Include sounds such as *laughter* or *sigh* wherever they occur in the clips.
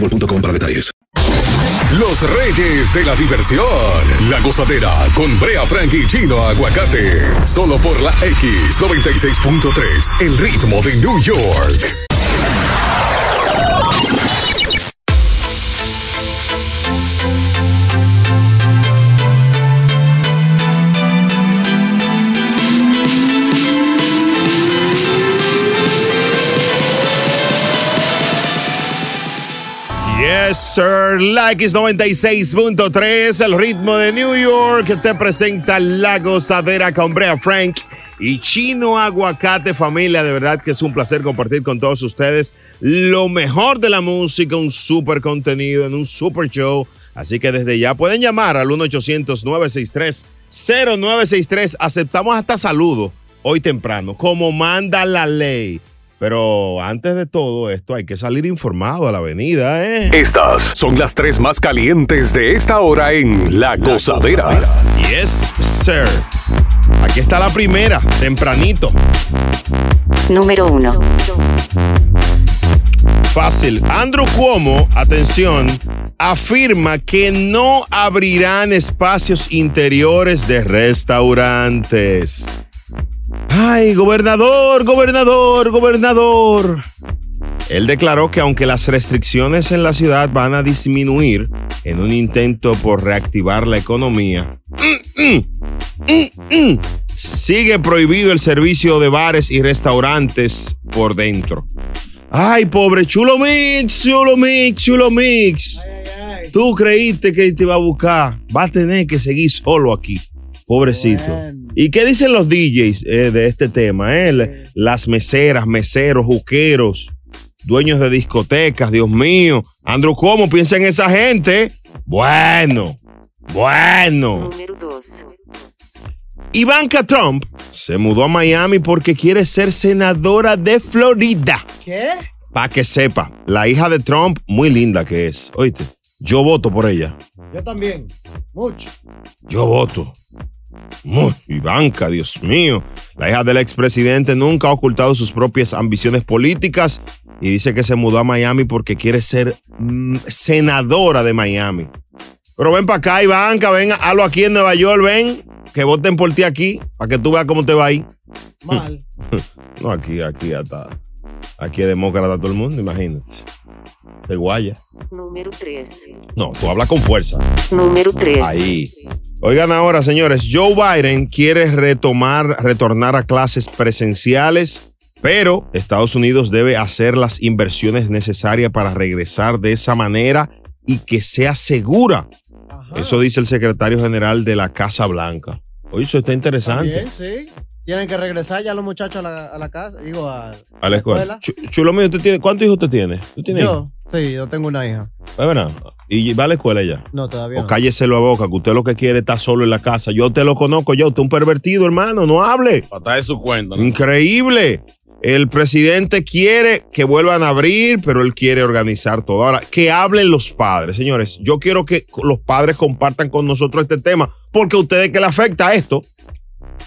boostmobile.com para detalles. Los Reyes de la Diversión. La gozadera con Brea Frank y Chino Aguacate. Solo por la X96.3. El ritmo de New York. Sir. La X96.3, el ritmo de New York, te presenta La Gozadera con Brea Frank y Chino Aguacate, familia. De verdad que es un placer compartir con todos ustedes lo mejor de la música, un super contenido en un super show. Así que desde ya pueden llamar al 1-800-963-0963. Aceptamos hasta saludos hoy temprano, como manda la ley. Pero antes de todo esto hay que salir informado a la avenida, ¿eh? Estas son las tres más calientes de esta hora en La Gozadera. Yes, sir. Aquí está la primera, tempranito. Número 1. Fácil. Andrew Cuomo, atención, afirma que no abrirán espacios interiores de restaurantes. Ay, gobernador, gobernador, gobernador. Él declaró que aunque las restricciones en la ciudad van a disminuir en un intento por reactivar la economía, sigue prohibido el servicio de bares y restaurantes por dentro. Ay, pobre Chulo Mix, Chulo Mix, Chulo Mix. Tú creíste que te iba a buscar. Va a tener que seguir solo aquí. Pobrecito. ¿Y qué dicen los DJs eh, de este tema? eh? Las meseras, meseros, juqueros, dueños de discotecas, Dios mío. Andrew, ¿cómo piensa en esa gente? Bueno, bueno. Número 2. Ivanka Trump se mudó a Miami porque quiere ser senadora de Florida. ¿Qué? Para que sepa, la hija de Trump, muy linda que es. Oíste, yo voto por ella. Yo también. Mucho. Yo voto. Ivanka, Dios mío. La hija del expresidente nunca ha ocultado sus propias ambiciones políticas y dice que se mudó a Miami porque quiere ser mm, senadora de Miami. Pero ven para acá, Ivanka, ven, hazlo aquí en Nueva York, ven, que voten por ti aquí, para que tú veas cómo te va ahí. Mal. *laughs* No, aquí, aquí hasta. Aquí es demócrata todo el mundo, imagínate. De guaya. Número 3. No, tú hablas con fuerza. Número 3. Ahí. Oigan ahora, señores, Joe Biden quiere retomar, retornar a clases presenciales Pero Estados Unidos debe hacer las inversiones necesarias para regresar de esa manera y que sea segura. Eso dice el secretario general de la Casa Blanca. Oye, eso está interesante. Bien, sí. Tienen que regresar ya los muchachos a la, a la casa, digo, a, A la escuela. Chu- Chulo mío, ¿usted tiene, ¿cuántos hijos usted tiene? ¿Tú tienes hijos? Yo, sí, yo tengo una hija. Es verdad. ¿Y va a la escuela ya? No, todavía O no. cállese la boca, que usted lo que quiere es estar solo en la casa. Yo te lo conozco, yo, usted es un pervertido, hermano, no hable. Hasta de su cuenta. ¿no? Increíble. El presidente quiere que vuelvan a abrir, pero él quiere organizar todo. Ahora, que hablen los padres, señores. Yo quiero que los padres compartan con nosotros este tema, porque a ustedes que le afecta esto.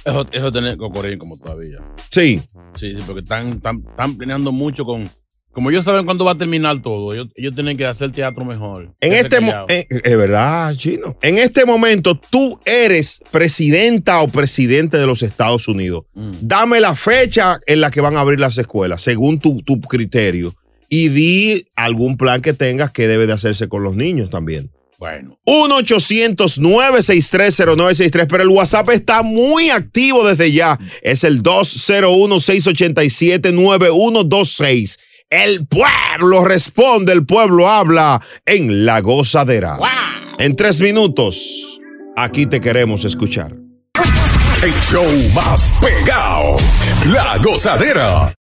Eso, eso que ocurrir como todavía. Sí. Sí, sí, porque están, están, están planeando mucho con. Como ellos saben cuándo va a terminar todo, ellos, ellos tienen que hacer teatro mejor. En este eh, es verdad, chino. En este momento tú eres presidenta o presidente de los Estados Unidos. Mm. Dame la fecha en la que van a abrir las escuelas, según tu, tu criterio. Y di algún plan que tengas que debe de hacerse con los niños también. Bueno. 1-800-963-0963, pero el WhatsApp está muy activo desde ya. Es el 201-687-9126. El pueblo responde, el pueblo habla en La Gozadera. En tres minutos, aquí te queremos escuchar. El show más pegado. La gozadera.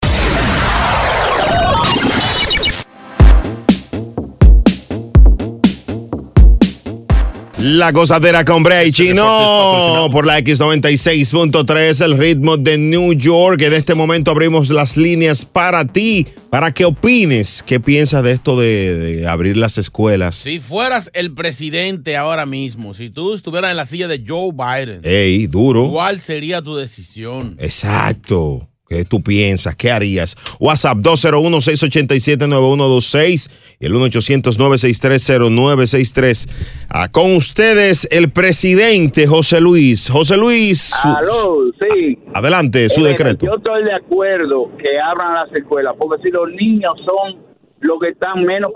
La gozadera con Brea y Chino por la X96.3, el ritmo de New York. En este momento abrimos las líneas para ti, para que opines. ¿Qué piensas de esto de, de abrir las escuelas? Si fueras el presidente ahora mismo, si tú estuvieras en la silla de Joe Biden, Ey, duro. ¿cuál sería tu decisión? Exacto. ¿Qué tú piensas? ¿Qué harías? WhatsApp 201-687-9126 y el 1-800-963-0963. Ah, con ustedes el presidente José Luis. José Luis. Aló, sí. Adelante, su Eh, decreto. Yo estoy de acuerdo que abran las escuelas, porque si los niños son los que están menos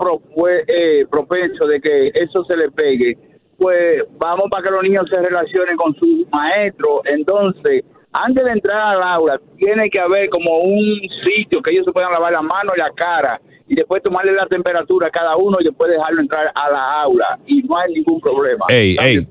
eh, propensos de que eso se les pegue, pues vamos para que los niños se relacionen con su maestro. Entonces, antes de entrar al aula, tiene que haber como un sitio que ellos se puedan lavar la mano y la cara y después tomarle la temperatura a cada uno y después dejarlo entrar a la aula y no hay ningún problema. Ey, ey,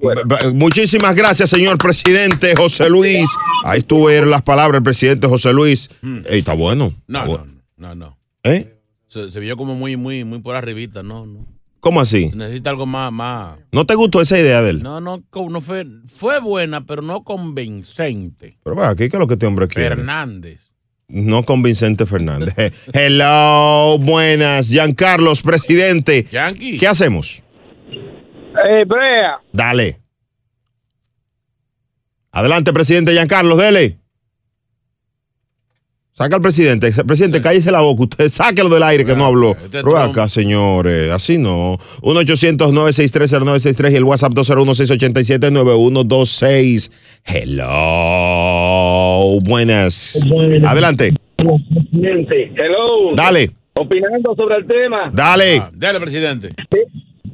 muchísimas gracias, señor presidente José Luis. Ahí estuve las palabras del presidente José Luis. Ey, está bueno. No, Está no, no, no. ¿Eh? Se, se vio como muy, muy, muy por arribita, no, no. ¿Cómo así? Necesita algo más, más. ¿No te gustó esa idea de él? No, no, no fue, fue buena, pero no convincente. Pero va, ¿qué es lo que este hombre quiere? Fernández. No convincente Fernández. *laughs* Hello, buenas. Giancarlos, presidente. Yankee. ¿Qué hacemos? Eh, Brea. Dale. Adelante, presidente Giancarlos, dele. Saca al presidente. Presidente, cállese la boca. Usted sáquelo del aire que no habló. Pero acá, señores. Así no. 1-800-963-0963 y el WhatsApp 201-687-9126. Hello. Buenas. Adelante. Hello. Dale. Opinando sobre el tema. Dale. Ah, Dale, presidente.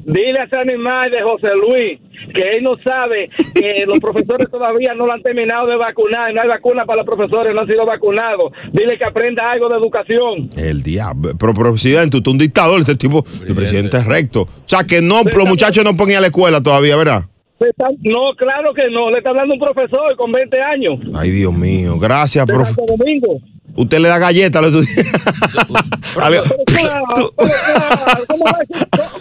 Dile a ese animal de José Luis que él no sabe que *laughs* los profesores todavía no lo han terminado de vacunar. No hay vacuna para los profesores, no han sido vacunados. Dile que aprenda algo de educación. El diablo. Pero, presidente, usted es un dictador. Este tipo, el presidente es recto. O sea, que no, los muchachos no ponían a la escuela todavía, ¿verdad? No, claro que no. Le está hablando un profesor con 20 años. Ay, Dios mío. Gracias, profe. Domingo. Usted le da galletas a los estudiantes. ¿cómo,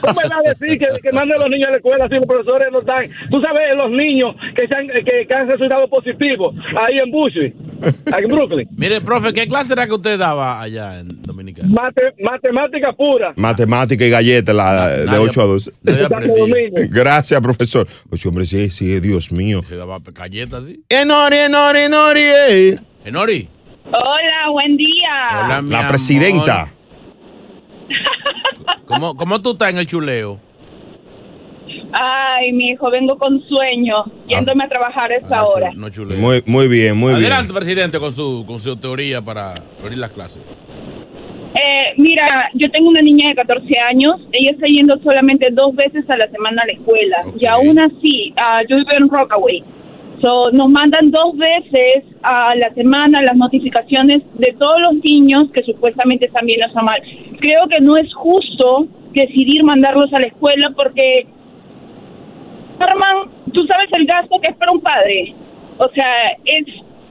cómo va a decir- que, que mande a los niños a la escuela si los profesores no están? Tú sabes, los niños que, se han, que, que han resultado positivos ahí en Bushwick, aquí en Brooklyn. Mire, profe, ¿qué clase era que usted daba allá en Dominicana? Mate- matemática pura. Matemática y galletas la- de nadie- 8 a 12. nadie aprendía. Gracias, profesor. Pues hombre, sí, sí, Dios mío. Se daba galletas así. Enori, enori, enori. eh. Enori. Hola, buen día. Hola, mi La amor. presidenta. *laughs* ¿Cómo, ¿Cómo tú estás en el chuleo? Ay, mi hijo, vengo con sueño, yéndome a trabajar a esa hora. No chuleo. Muy, muy bien, muy Adelante, presidente, con su, con su teoría para abrir las clases. Eh, mira, yo tengo una niña de 14 años, ella está yendo solamente dos veces a la semana a la escuela, y aún así, ah, yo vivo en Rockaway, So, nos mandan dos veces a la semana las notificaciones de todos los niños que supuestamente están bien o están mal. Creo que no es justo decidir mandarlos a la escuela porque, Arman, tú sabes el gasto que es para un padre. O sea, es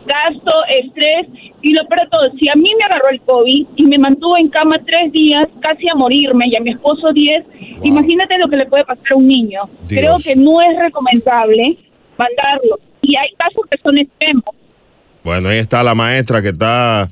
gasto, estrés y lo peor de todo. Si a mí me agarró el COVID y me mantuvo en cama tres días, casi a morirme, y a mi esposo diez, imagínate lo que le puede pasar a un niño. Dios. Creo que no es recomendable mandarlo. Y hay casos que son extremos. Bueno, ahí está la maestra que está,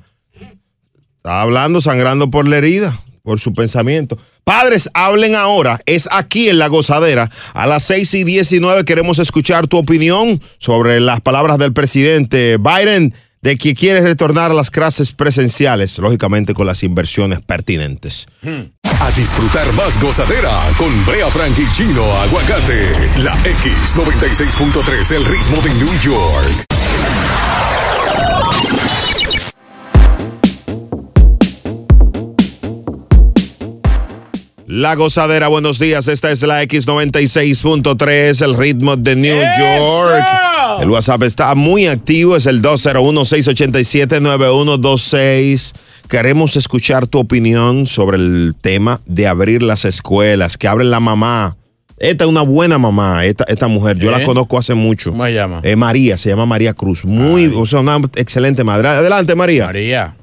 está hablando, sangrando por la herida, por su pensamiento. Padres, hablen ahora. Es aquí en La Gozadera. A las 6 y 19 queremos escuchar tu opinión sobre las palabras del presidente Biden de que quiere retornar a las clases presenciales, lógicamente con las inversiones pertinentes. A disfrutar más gozadera con Brea Frank Chino Aguacate. La X96.3, el ritmo de New York. La gozadera, buenos días. Esta es la X96.3, el ritmo de New York. El WhatsApp está muy activo, es el 201-687-9126. Queremos escuchar tu opinión sobre el tema de abrir las escuelas, que abren la mamá. Esta es una buena mamá, esta, esta mujer. Yo la ¿Eh? conozco hace mucho. ¿Cómo se llama? Eh, María, se llama María Cruz. Muy, o sea, una excelente madre. Adelante, María. María.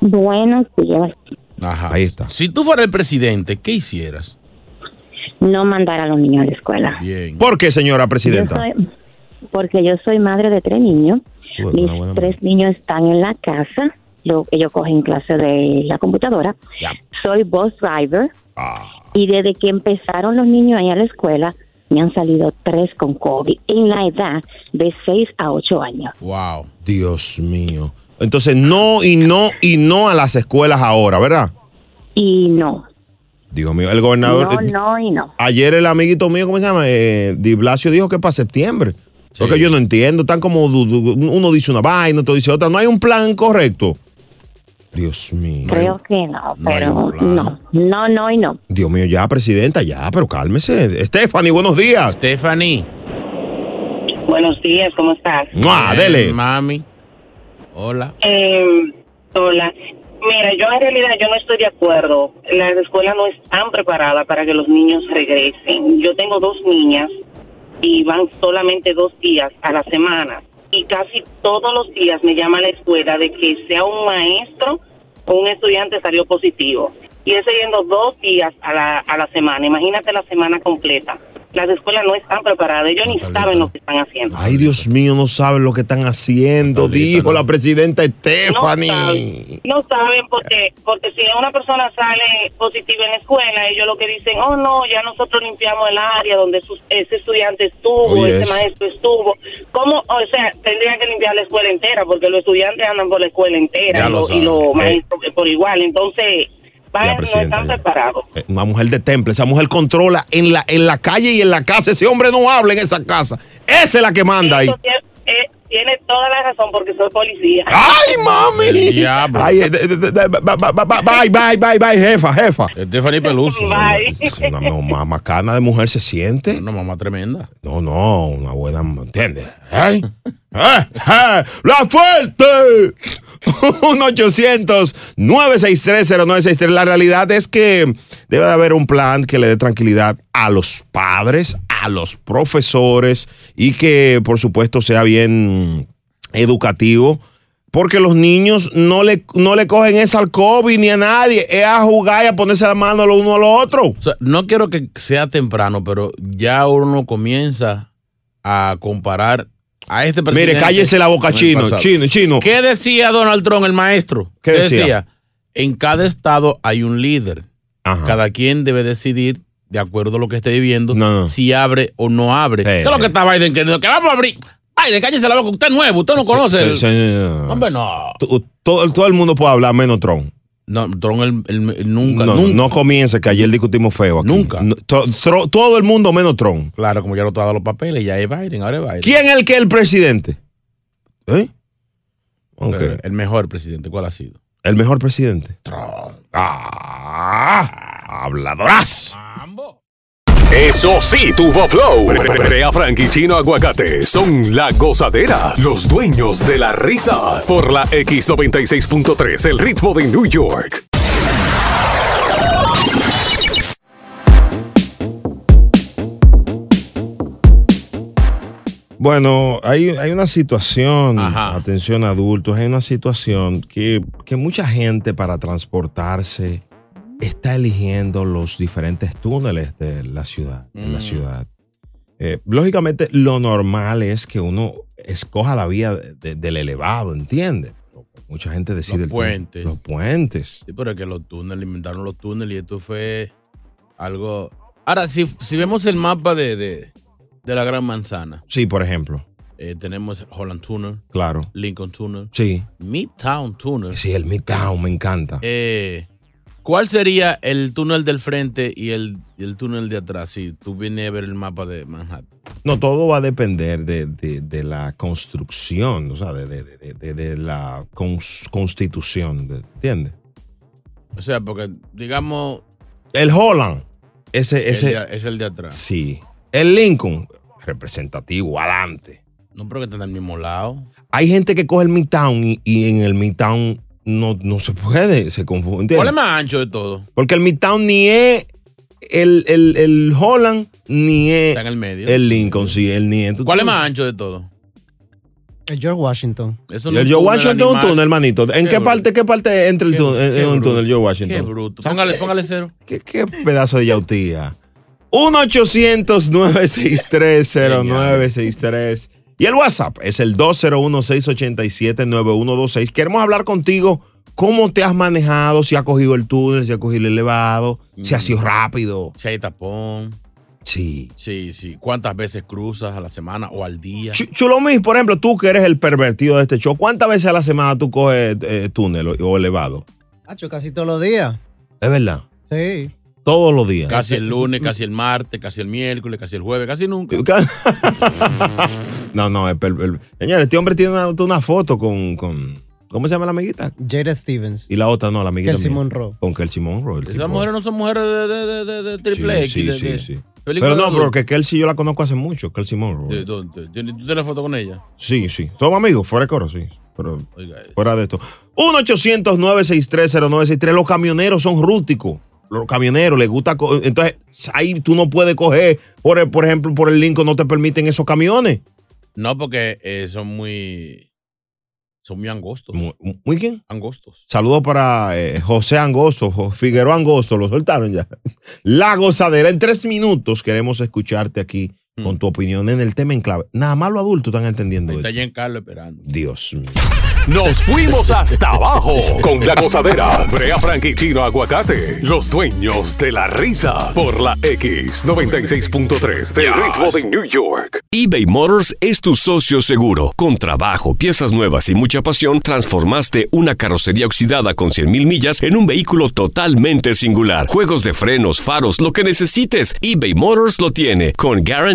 Buenos días. Ajá. Ahí está. Si tú fueras el presidente, ¿qué hicieras? No mandar a los niños a la escuela. Bien. ¿Por qué, señora Yo presidenta? soy- porque yo soy madre de tres niños. Bueno, Mis una buena tres niños están en la casa. Yo- ellos cogen clase de la computadora. Soy bus driver. Ah. Y desde que empezaron los niños ahí a la escuela, me han salido tres con COVID en la edad de 6 a 8 años. Wow. Dios mío. Entonces, no y no y no a las escuelas ahora, ¿verdad? Y no, Dios mío, el gobernador. no, no y no. Ayer el amiguito mío, ¿cómo se llama? Eh, Di Blasio dijo que para septiembre. Porque yo no entiendo. Están como. Uno dice una vaina, otro dice otra. No hay un plan correcto. Dios mío. Creo que no, pero no, no, no y no. Dios mío, ya, presidenta, ya, pero cálmese. Stephanie, buenos días. Stephanie. Buenos días, ¿cómo estás? ¡Mua! Dele. Mami. Hola. Eh, hola. Mira, yo en realidad yo no estoy de acuerdo. Las escuelas no están preparadas para que los niños regresen. Yo tengo dos niñas y van solamente dos días a la semana. Y casi todos los días me llama la escuela de que sea un maestro o un estudiante salió positivo. Y es yendo dos días a la, a la semana. Imagínate la semana completa. Las escuelas no están preparadas. Ellos ni saben lo que están haciendo. Ay, Dios mío, no saben lo que están haciendo, dijo la presidenta Stephanie. No saben, no saben porque, porque si una persona sale positiva en la escuela, ellos lo que dicen, oh no, ya nosotros limpiamos el área donde sus- ese estudiante estuvo, ese maestro estuvo. ¿Cómo? O sea, tendrían que limpiar la escuela entera porque los estudiantes andan por la escuela entera Ya y, lo y saben. los Eh. maestros por igual. Entonces, no están. Eh, Una mujer de temple, esa mujer controla en la, en la calle y en la casa. Ese hombre no habla en esa casa. Esa es la que manda ahí. Eh, tiene toda la razón porque soy policía. ¡Ay, mami! Ay, de- de- de- Bye, bye, bye, bye, jefa, jefa. Stephanie Peluso. Bye. Una mamá macana de mujer se siente. Una mamá tremenda. No, no, una buena, ¿entiendes? *laughs* ¿Eh? ¡Eh! ¡Eh! ¡La fuerte! *laughs* 1-800-963-0963. La realidad es que debe de haber un plan que le dé tranquilidad a los padres, a los profesores y que, por supuesto, sea bien educativo. Porque los niños no le, no le cogen esa al COVID ni a nadie. Es a jugar y a ponerse la mano lo uno al otro. No quiero que sea temprano, pero ya uno comienza a comparar a este presidente. Mire, cállese la boca, chino, chino, chino. ¿Qué decía Donald Trump, el maestro? ¿Qué decía? En cada estado hay un líder. Cada quien debe decidir, de acuerdo a lo que esté viviendo, si abre o no abre. ¿Qué es lo que está Biden queriendo? Que vamos a abrir. Biden, cállese la boca. Usted es nuevo, usted no conoce. Sí, sí. Hombre, no. Todo el mundo puede hablar menos Trump. No, Trump el- el- el nunca, no, nunca. no comience, que ayer discutimos feo aquí. Nunca. No, tro- tro- todo el mundo menos Trump. Claro, como ya no te ha dado los papeles, ya es Biden, ahora es Biden. ¿Quién es el que es el presidente? ¿Eh? Ok. Eh, El mejor presidente, ¿cuál ha sido? El mejor presidente. Ah, habladoras. Eso sí, tuvo flow. Brea Frank y Chino Aguacate son la gozadera, los dueños de la risa. Por la X96.3, el ritmo de New York. Bueno, hay, hay una situación, atención adultos, hay una situación que, que mucha gente para transportarse está eligiendo los diferentes túneles de la ciudad. De la Mm. ciudad. Eh, lógicamente, lo normal es que uno escoja la vía de- del elevado, ¿entiendes? Pero Mucha gente decide Los el puentes. Los puentes. Sí, pero es que los túneles, inventaron los túneles y esto fue algo. Ahora, si, si vemos el mapa de, de, de la Gran Manzana, Sí, por ejemplo. eh, tenemos Holland Tunnel, Claro. Lincoln Tunnel, Sí. Midtown Tunnel. Sí, el Midtown me encanta. Eh, ¿Cuál sería el túnel del frente y el, el túnel de atrás si tú vienes a ver el mapa de Manhattan? No, todo va a depender de, de- de la construcción, o sea, de, de- de- de- de la cons- constitución, de- ¿entiendes? O sea, porque digamos, El Holland, ese, el ese, de- es el de atrás. sí. El Lincoln, representativo, adelante. No, pero que está en el mismo lado. Hay gente que coge el Midtown y, y en el Midtown no, no se puede, se confunde. ¿Cuál es más ancho de todo? Porque el Midtown ni es el, el, el Holland, ni es Está en el medio. el Lincoln, sí, el ni es. ¿Cuál es más ancho de todo? El George Washington. Eso no el George Washington es un animal. túnel, hermanito. ¿En Qué qué, parte, qué parte entra el Qué- túnel, qué en un bruto. túnel, George Washington? Qué bruto. Póngale, póngale cero. ¿Qué, qué pedazo de yautía? 1-800-963-0963. Y el WhatsApp es el 201-687-9126. Queremos hablar contigo. ¿Cómo te has manejado? Si has cogido el túnel, si has cogido el elevado, si ha sido rápido. Si hay tapón. Sí. Sí, sí. ¿Cuántas veces cruzas a la semana o al día? Ch- Chulomín, por ejemplo, tú que eres el pervertido de este show, ¿cuántas veces a la semana tú coges eh, túnel o, o elevado? Hacho, casi todos los días. Es verdad. Sí. Todos los días. Casi el lunes, casi el martes, casi el miércoles, casi el jueves, casi nunca. *laughs* No, no, per- Señores, este hombre tiene una, una foto con, con- ¿Cómo se llama la amiguita? Jada Stevens. Y la otra no, la amiguita. Kelsey. Monroe. Con Kelsey Monroe. el Esas tipo. mujeres no son mujeres de, de, de, de- de triple Sí, X. sí, de- sí, de- sí. Pero no, adulto. porque Kelsey yo la conozco hace mucho, Kelsey Monroe. ¿De dónde? ¿Tienes- ¿Tú tienes foto con ella? Sí, sí. Somos amigos, fuera de coro, sí. Pero Oiga, fuera de esto. 1-800-963-0963. Los camioneros son rústicos. Los camioneros les gusta. Entonces, ahí tú no puedes coger, por, el- por ejemplo, por el Lincoln no te permiten esos camiones. No, porque eh, son muy. Son muy angostos. Muy, muy bien. Angostos. Saludos para eh, José Angosto, Figueroa Angosto, lo soltaron ya. *laughs* La gozadera. En tres minutos queremos escucharte aquí con tu opinión en el tema en clave. Nada más los adultos están entendiendo Ahí está esto. Giancarlo esperando. Dios mío. Nos fuimos hasta abajo con la gozadera. Brea Frank y Chino Aguacate, los dueños de la risa. Por la X96.3, el ritmo de New York. eBay Motors es tu socio seguro. Con trabajo, piezas nuevas y mucha pasión, transformaste una carrocería oxidada con 100.000 millas en un vehículo totalmente singular. Juegos de frenos, faros, lo que necesites, eBay Motors lo tiene. Con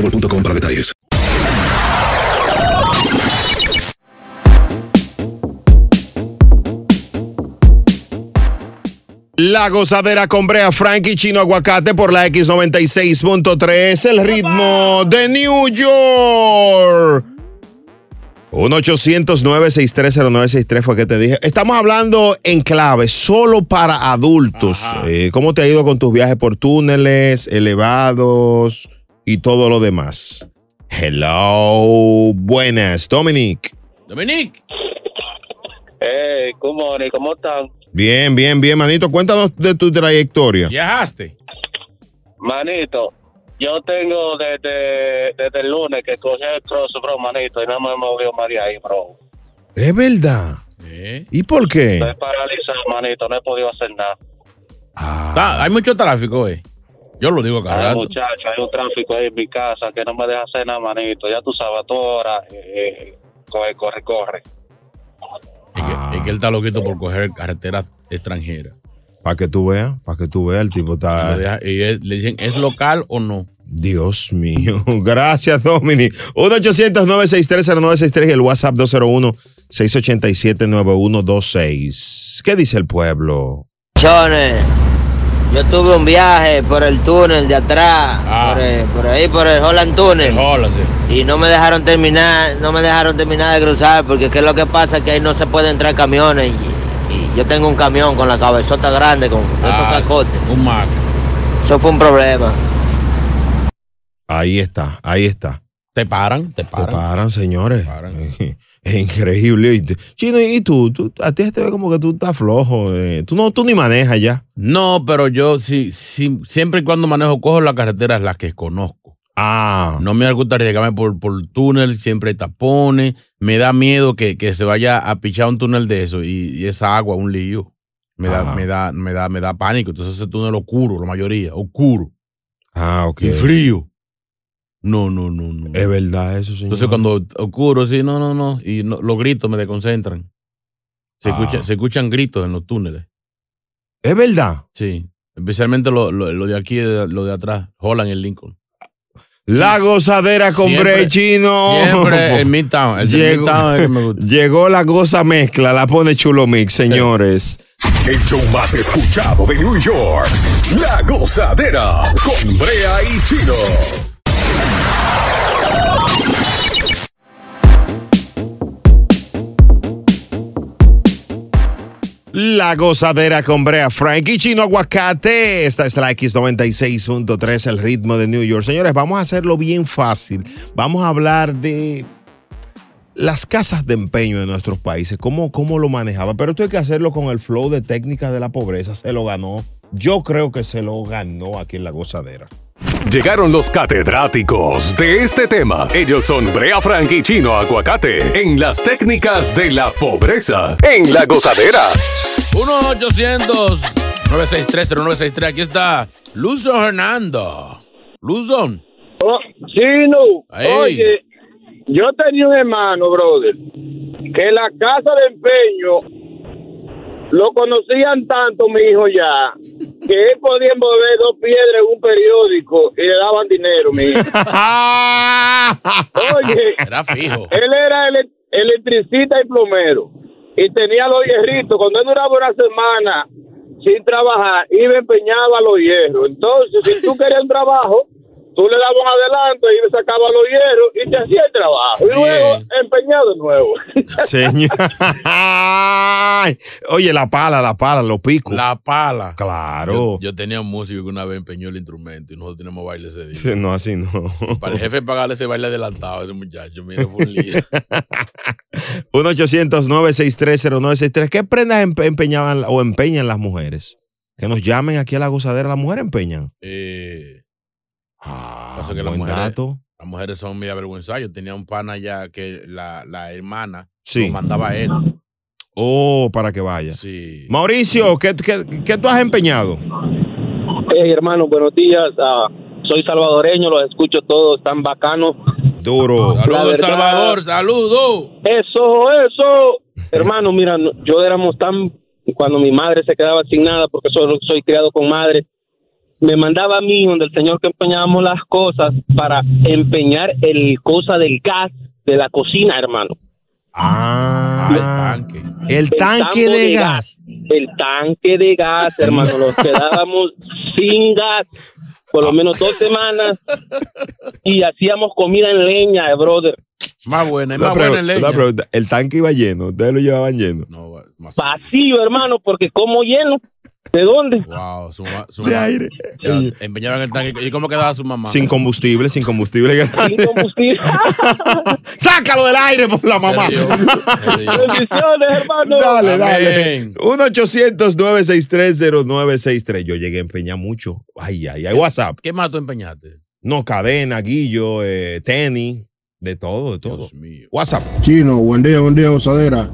para detalles. La gozadera con Brea Frank y Chino Aguacate por la X96.3, el ritmo de New York. 1-800-963-0963 fue que te dije. Estamos hablando en clave, solo para adultos. Eh, ¿Cómo te ha ido con tus viajes por túneles, elevados y todo lo demás? Hello, buenas, Dominic. Dominic. Hey, ¿cómo, ¿cómo están? Bien, bien, bien, manito. Cuéntanos de tu trayectoria. ¿Viajaste? Manito, yo tengo desde, desde el lunes que cogí el cross, bro, manito, y no me movió más de ahí, bro. Es verdad. ¿Y por qué? Estoy paralizado, manito, no he podido hacer nada. Ah, hay mucho tráfico, eh. Yo lo digo cada Ay, rato. muchacho, hay un tráfico ahí en mi casa que no me deja hacer nada, manito. Ya tú sabes, a toda hora, eh, corre, corre, corre. Es que, es que él está loquito por coger carreteras extranjeras. Para que tú veas, para que tú veas, el tipo está... deja- Y él- le dicen, ¿es local o no? Dios mío. *laughs* Gracias, Dominic. 1-800-963-0963 y el WhatsApp 201-687-9126. ¿Qué dice el pueblo? Chones, yo tuve un viaje por el túnel de atrás, por, el- por ahí por el Holland Tunnel. Y no me dejaron terminar, no me dejaron terminar de cruzar porque qué es lo que pasa es que ahí no se puede entrar camiones y, y yo tengo un camión con la cabezota grande con esos Ah, cacotes. Un Mac. Eso fue un problema. Ahí está, ahí está. Te paran, te paran. Te paran, señores. *laughs* Es increíble. Y te- Chino, ¿y tú? tú? A ti te ve como que tú estás flojo. eh. Tú, no, tú ni manejas ya. No, pero yo sí, sí, siempre y cuando manejo, cojo las carreteras las que conozco. Ah. No me gusta arriesgarme por, por túnel, siempre hay tapones. Me da miedo que, que se vaya a pichar un túnel de eso y, y esa agua, un lío. Me da, me da, me da, me da pánico. Entonces ese túnel oscuro, la mayoría, oscuro. Ah, ok. Y frío. No, no, no, no. Es verdad eso, señor. Entonces cuando oscuro, sí, no, no, no. Y no- los gritos me desconcentran. Se, Ah. escucha- se escuchan gritos en los túneles. Es verdad. Sí. Especialmente lo, lo- lo de aquí, lo de atrás. Holland y el Lincoln. La gozadera con Siempre- Brea y Chino. Siempre *laughs* el Midtown. El de Llegó, Midtown es el que me gusta. llegó la goza mezcla, la pone Chulo Mix, señores. El show más escuchado de New York. La gozadera con Brea y Chino. La gozadera con Brea Frank y Chino Aguacate. Esta es la X96.3, el ritmo de New York. Señores, vamos a hacerlo bien fácil. Vamos a hablar de las casas de empeño de nuestros países, cómo, cómo lo manejaba. Pero esto hay que hacerlo con el flow de técnicas de la pobreza. Se lo ganó. Yo creo que se lo ganó aquí en la gozadera. Llegaron los catedráticos de este tema. Ellos son Brea Frank y Chino Aguacate en las técnicas de la pobreza. En la gozadera. 1-800-963-0963. Aquí está Luzon Hernando. Luzon. Chino, Ey. oye, yo tenía un hermano, brother, que la casa de empeño lo conocían tanto, mi hijo ya, que él podía envolver dos piedras en un periódico y le daban dinero, mi hijo. *laughs* Oye, Era fijo. él era ele- electricista y plomero y tenía los hierritos. Cuando él duraba una semana sin trabajar, iba y empeñaba los hierros. Entonces, si tú querías un trabajo, tú le dabas un adelanto y le sacaba los hierros y te hacía el trabajo. Y luego empeñado de nuevo. *laughs* Señor. Ay, Oye, la pala, la pala, los picos. La pala. Claro. Yo, yo tenía un músico que una vez empeñó el instrumento y nosotros teníamos baile ese día. Sí, No, así no. Para el jefe pagarle ese baile adelantado a ese muchacho, mira, fue un lío. *laughs* 1-800-963-0963. ¿Qué prendas empe- empeñaban o empeñan las mujeres? Que nos llamen aquí a la gozadera. ¿Las mujeres empeñan? Eh, Ah, pasa que las buen mujeres, dato. Las mujeres son muy avergonzadas. Yo tenía un pana allá que la, la hermana Sí. lo mandaba a él. Oh, para que vaya. Sí. Mauricio, ¿qué, qué, qué tú has empeñado? Hey, hermano, buenos días. Ah, soy salvadoreño, los escucho todos, tan bacanos. Duro. Saludos, Salvador, saludos. Eso, eso. *laughs* Hermano, mira, no- yo éramos tan. Cuando mi madre se quedaba sin nada, porque solo soy criado con madre, me mandaba a mí, donde el señor que empeñábamos las cosas, para empeñar el cosa del gas de la cocina, hermano. Ah, el tanque. El tanque de gas. El tanque de gas, hermano. Nos *laughs* quedábamos sin gas por lo menos dos semanas y hacíamos comida en leña, eh, brother. Más buena, es más buena en leña. pregunta, El tanque iba lleno, ustedes lo llevaban lleno. Vacío, hermano, porque como lleno. ¿De dónde? Wow, su, De mamá- aire. Ya, empeñaban el tanque. ¿Y cómo quedaba su mamá? Sin combustible, sin combustible. Sin combustible. *laughs* Sácalo del aire por la mamá. Bendiciones, hermano. Dale, dale. 1-800-963-0963. Yo llegué a empeñar mucho. Ay, ay, ay. WhatsApp. ¿Qué más tú empeñaste? No, cadena, guillo, eh, tenis, de todo, de todo. WhatsApp. Chino, buen día, buen día, gozadera.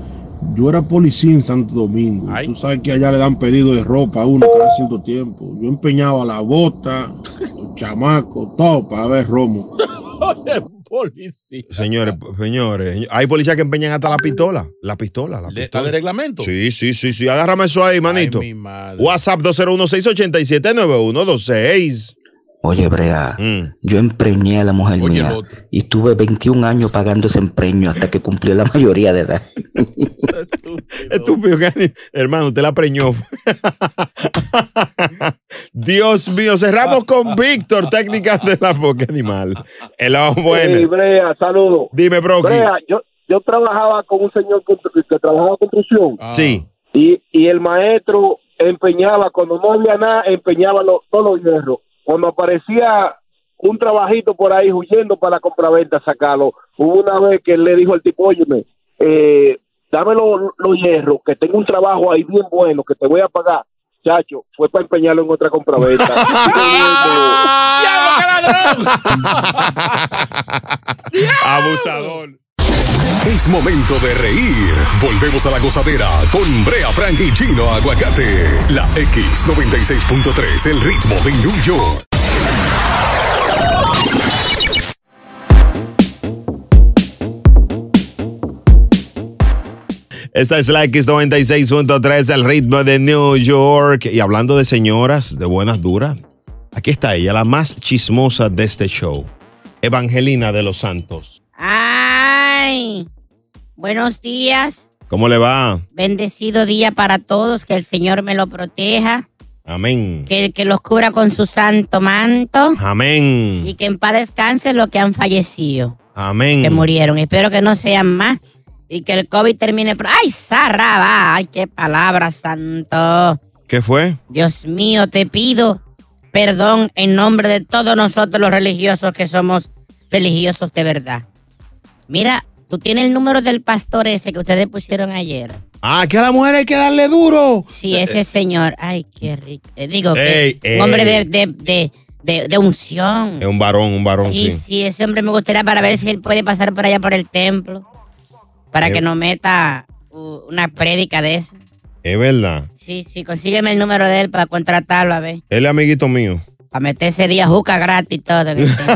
Yo era policía en Santo Domingo. Tú sabes que allá le dan pedido de ropa a uno cada cierto tiempo. Yo empeñaba la bota, *laughs* los chamacos, todo para ver romo. Policía. Señores, señores, hay policías que empeñan hasta la pistola. La pistola, la ¿La pistola. de reglamento? Sí, sí, sí, sí. Agárrame eso ahí, manito. mi madre. WhatsApp 201-687-9126. Oye, Brea, yo empreñé a la mujer mía y tuve 21 años pagando ese empeño hasta que cumplió la mayoría de edad. Estúpido, que- hermano, usted la preñó. *laughs* Dios mío, cerramos con Víctor, técnicas de la boca animal. El bueno. Hey, Brea, saludos. Dime, Brocky. Brea, yo, yo trabajaba con un señor que, trabajaba en construcción. Sí. Y, y el maestro empeñaba, cuando no había nada, empeñaba los- todos los hierros. Cuando aparecía un trabajito por ahí huyendo para la compraventa, sacarlo. Hubo una vez que él le dijo al tipo, óyeme, eh, dame los hierros, que tengo un trabajo ahí bien bueno, que te voy a pagar. Chacho, fue para empeñarlo en otra compraventa. *laughs* *laughs* Abusador. Es momento de reír. Volvemos a la gozadera con Brea Frank y Chino Aguacate. La X96.3, el ritmo de New York. Esta es la X96.3, el ritmo de New York. Y hablando de señoras, de buenas duras, aquí está ella, la más chismosa de este show. Evangelina de los Santos. Ay, buenos días. ¿Cómo le va? Bendecido día para todos. Que el Señor me lo proteja. Amén. Que, que los cubra con su santo manto. Amén. Y que en paz descanse los que han fallecido. Amén. Que murieron. Espero que no sean más. Y que el COVID termine. ¡Ay, Sarraba! ¡Ay, qué palabra, santo! ¿Qué fue? Dios mío, te pido perdón en nombre de todos nosotros los religiosos que somos religiosos de verdad. Mira, tú tienes el número del pastor ese que ustedes pusieron ayer. Ah, que a la mujer hay que darle duro. Sí, ese señor. Ay, qué rico. Eh, digo, que Ey, ey. un hombre de, de, de, de- de unción. Es un varón, un varón, Sí, sí. sí, ese hombre me gustaría para ver si él puede pasar por allá por el templo. Para Eh. que nos meta una prédica de eso. Es verdad. Sí, sí, consígueme el número de él para contratarlo, a ver. Él es amiguito mío. Para meter ese día juca gratis y todo. el *laughs* templo.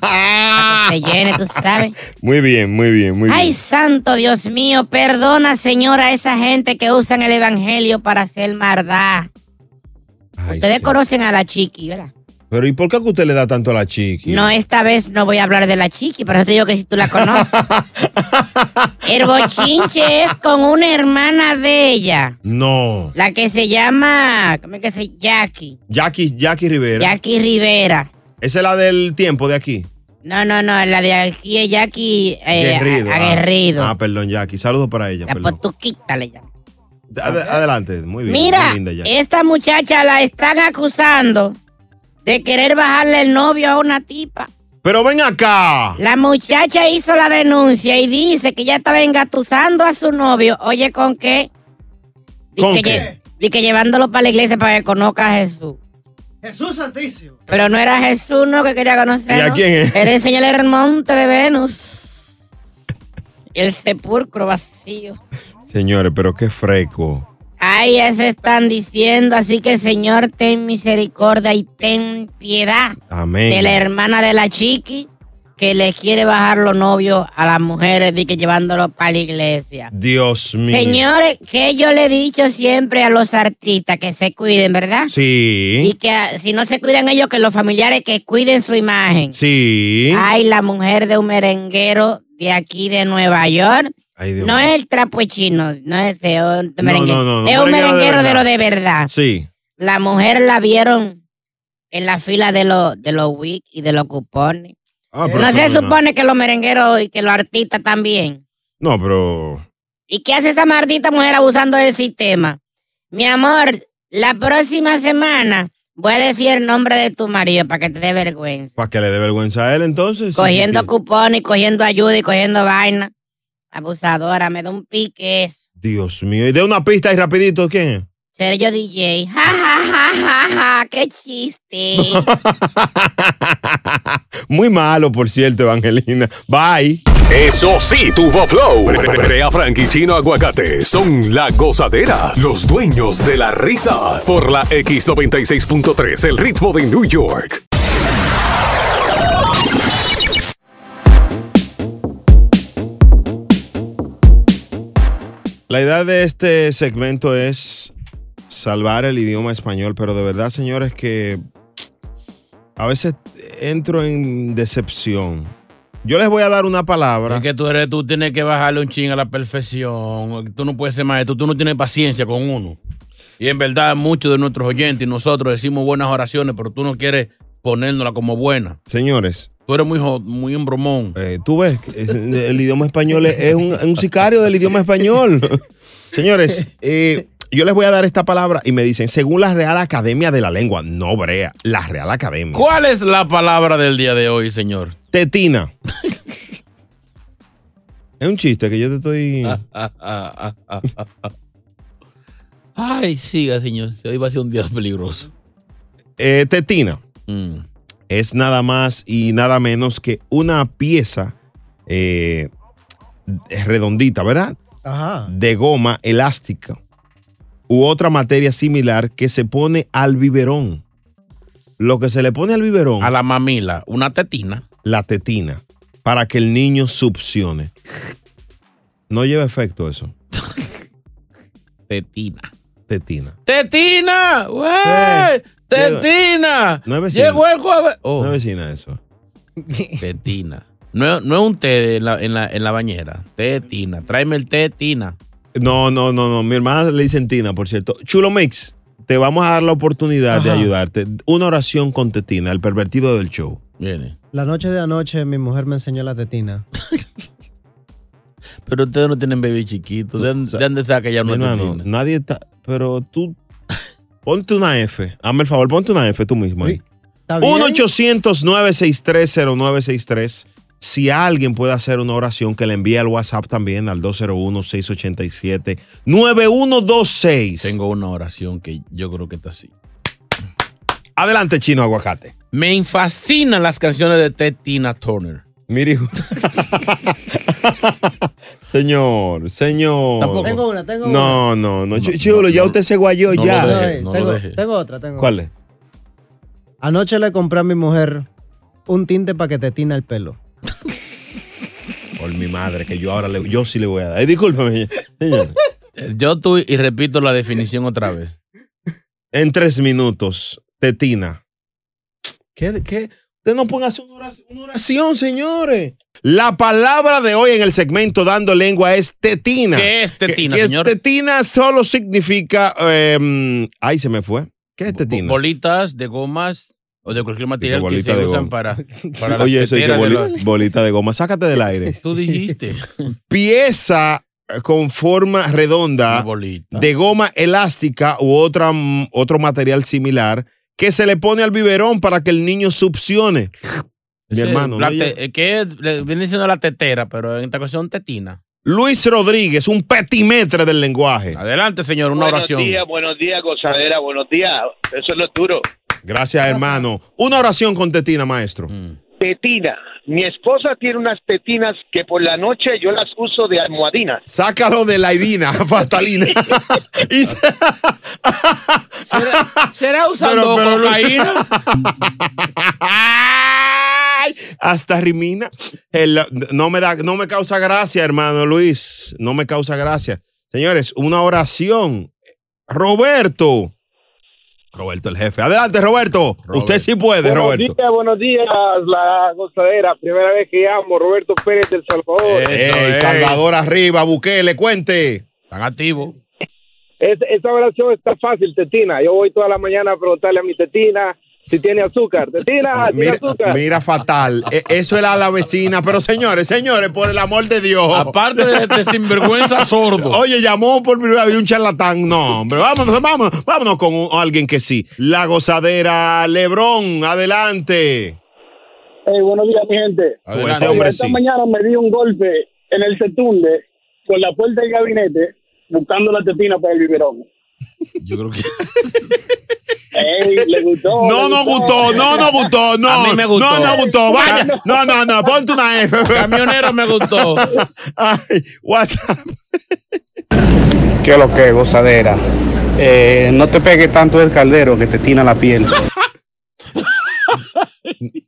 para que se llene, tú sabes. Muy bien, muy bien, muy Ay, bien. santo Dios mío, perdona, Señor, a esa gente que usan el evangelio para hacer maldad. Ustedes conocen a la chiqui, ¿verdad? Pero ¿y por qué usted le da tanto a la chiqui? No, esta vez no voy a hablar de la chiqui, pero te digo que si tú la conoces. *laughs* El bochinche es con una hermana de ella, No. la que se llama, ¿cómo es que se Jackie? Jackie, Jackie Rivera. Jackie Rivera. Esa es la del tiempo de aquí. No, no, no, la de aquí es Jackie eh, Guerrido. a- ah. Aguerrido. Ah, perdón, Jackie. Saludos para ella. la perdón. potuquita le llama. Ad- adelante, muy bien. Mira, muy linda, Jackie. esta muchacha la están acusando de querer bajarle el novio a una tipa. Pero ven acá. La muchacha hizo la denuncia y dice que ya estaba engatusando a su novio. Oye, ¿con qué? Di ¿Con que qué? lle- di que llevándolo para la iglesia para que conozca a Jesús. Jesús Santísimo. Pero no era Jesús, ¿no? Que quería conocer. ¿Y a quién es? Era el monte de Venus. Y el sepulcro vacío. Señores, pero qué freco. Ay, eso están diciendo. Así que, Señor, ten misericordia y ten piedad Amén. de la hermana de la chiqui que le quiere bajar los novios a las mujeres y que llevándolo para la iglesia. Dios mío. Señores, que yo le he dicho siempre a los artistas que se cuiden, ¿verdad? Y Sí. que ah, si no se cuidan ellos, que los familiares que cuiden su imagen. Sí. Ay, la mujer de un merenguero de aquí de Nueva York. Ay, Dios no es el trapo chino, no es de un merenguero. no, no, es un merenguero de lo de verdad. Sí. La mujer la vieron en la fila de los de los WIC y de los cupones. Ah, pero no se supone que los merengueros y que los artistas también. No, pero. ¿Y qué hace esta maldita mujer abusando del sistema? Mi amor, la próxima semana voy a decir el nombre de tu marido para que te dé vergüenza. ¿Para que le dé vergüenza a él entonces? cogiendo cupones, cogiendo ayuda y cogiendo vaina. Abusadora, me da un pique eso. Dios mío. Y de una pista y rapidito, ¿quién es? Sergio DJ. Ja, ja, ja, ja, ja, qué chiste. *laughs* Muy malo, por cierto, Evangelina. Bye. Eso sí, tuvo flow. Brea Frank y Chino Aguacate son la gozadera, los dueños de la risa. Por la X96.3, el ritmo de New York. La idea de este segmento es salvar el idioma español, pero de verdad, señores, que a veces entro en decepción. Yo les voy a dar una palabra. Es que tú eres, tú tienes que bajarle un ching a la perfección. Tú no puedes ser maestro, tú no tienes paciencia con uno. Y en verdad, muchos de nuestros oyentes y nosotros decimos buenas oraciones, pero tú no quieres ponérnosla como buena. Señores. Tú eres muy, jo- muy embromón. Eh, tú ves, el idioma español es es un, es un sicario del idioma español. *laughs* Señores, eh, yo les voy a dar esta palabra y me dicen, según la Real Academia de la Lengua, no brea, la Real Academia. ¿Cuál es la palabra del día de hoy, señor? Tetina. es un chiste que yo te estoy... Ay, siga, señor. Hoy va a ser un día peligroso. Eh, tetina. Mm. Es nada más y nada menos que una pieza eh, redondita, ¿verdad? Ajá. De goma elástica u otra materia similar que se pone al biberón. Lo que se le pone al biberón. A la mamila, una tetina. La tetina. Para que el niño succione. No lleva efecto eso. *laughs* Tetina. Tetina. ¡Tetina! ¡Tetina! No es vecina. Llegó el jueves. Oh, No es vecina eso. *laughs* tetina. No, es- no es un té en la, en, la, en la bañera. Tetina. Tráeme el tetina. No, no, no, no. Mi hermana le dicen Tina, por cierto. Chulo Mix, te vamos a dar la oportunidad de ayudarte. Una oración con Tetina, el pervertido del show. Viene. La noche de anoche mi mujer me enseñó la tetina. *laughs* Pero ustedes no tienen bebé chiquito. ¿De, dónde- de dónde saca ya una hermano, tetina? nadie está. Pero tú. Ponte una F. Hazme el favor, ponte una F tú mismo ahí. ¿Está bien? 1-800-963-0963. Si alguien puede hacer una oración, que le envíe al WhatsApp también al 201-687-9126. Tengo una oración que yo creo que está así. Adelante, chino aguacate. Me fascinan las canciones de Ted Tina Turner. Mire, hijo. *laughs* señor, señor. Tampoco. Tengo una, tengo una. No, no, no. Ch- Chulo, ya usted se guayó no ya. lo No, deje, eh, no lo tengo, deje. tengo otra, tengo ¿Cuál otra. es? Anoche le compré a mi mujer un tinte para que te tina el pelo. Por mi madre, que yo ahora le, yo sí le voy a dar. Eh, discúlpame, señor. Yo tú y repito la definición otra vez. En tres minutos, tetina. ¿Qué? qué? Usted no hacer una oración, una oración, señores. La palabra de hoy en el segmento Dando Lengua es tetina. ¿Qué es tetina, Que- que señor? Tetina solo significa. eh, ay, se me fue. ¿Qué es tetina? Bolitas de gomas o de cualquier material que se usan *laughs* para, las Oye, eso es boli- bolita de goma. Sácate del aire. *laughs* Tú dijiste. *laughs* Pieza con forma redonda de goma elástica u otra, otro material similar que se le pone al biberón para que el niño succione. Mi hermano. la ¿no? te- que es- le viene diciendo la tetera, pero en esta ocasión tetina. Luis Rodríguez, un petimetre del lenguaje. Adelante, señor, una buenos oración. días, buenos días, gozadera, buenos días. Eso es lo duro. Gracias, hermano. Una oración con tetina, maestro. Tetina. Mi esposa tiene unas tetinas que por la noche yo las uso de almohadina. Sácalo de la irina, *laughs* fatalina. *laughs* ¿Será, será usando Pero- pero- cocaína? Ay, hasta rimina. El- no, me da, no me causa gracia, hermano Luis. No me causa gracia. Señores, una oración. Roberto. Roberto, el jefe. Adelante, Roberto. Usted sí puede, buenos Roberto. días, buenos días, la gozadera. Primera vez que llamo, Roberto Pérez del Salvador. Ey, Salvador arriba, Bukele, cuente. Están activos. Es- esa oración está fácil, Tetina. Yo voy toda la mañana a preguntarle a mi Tetina si tiene azúcar. Tetina, ¿tiene Mira, azúcar? mira, fatal. E- Eso era la vecina. Pero señores, señores, por el amor de Dios. Aparte de este sinvergüenza *laughs* sordo. Oye, llamó por primera vez un charlatán. No, hombre, vámonos, vámonos, vámonos con un- alguien que sí. La gozadera, Lebrón, adelante. Hey, buenos días, mi gente. Adelante. Este hombre esta sí. mañana me di un golpe en el setunde con la puerta del gabinete buscando la tetina para el biberón. Yo creo que. *laughs* Ey, le gustó. No, le no gustó, no, no gustó, no. A mí me gustó. No, no gustó. Vaya. No, no, no, ponte una F. Camionero me gustó. *laughs* Ay, WhatsApp. ¿Qué es lo que, gozadera? Eh, no te pegue tanto el caldero que te tina la piel.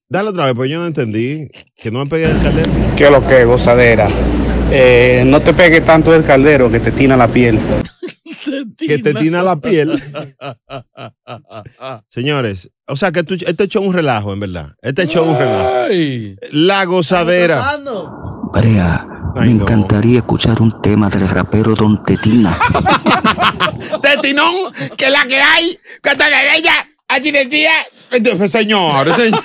Dale otra vez, pues yo no entendí. Que no me pegué del caldero. ¿Qué es lo que, gozadera? Eh, no te pegue tanto el caldero que te tina la piel. Que te tina la piel. *laughs* Señores, o sea que tú, este es un relajo, en verdad. Este es un relajo. La gozadera. Brea, me encantaría escuchar un tema del rapero Don Tetina. *laughs* Tetinón, que es la que hay. Que está la ella. Allí decía. Entonces, Señor, señor.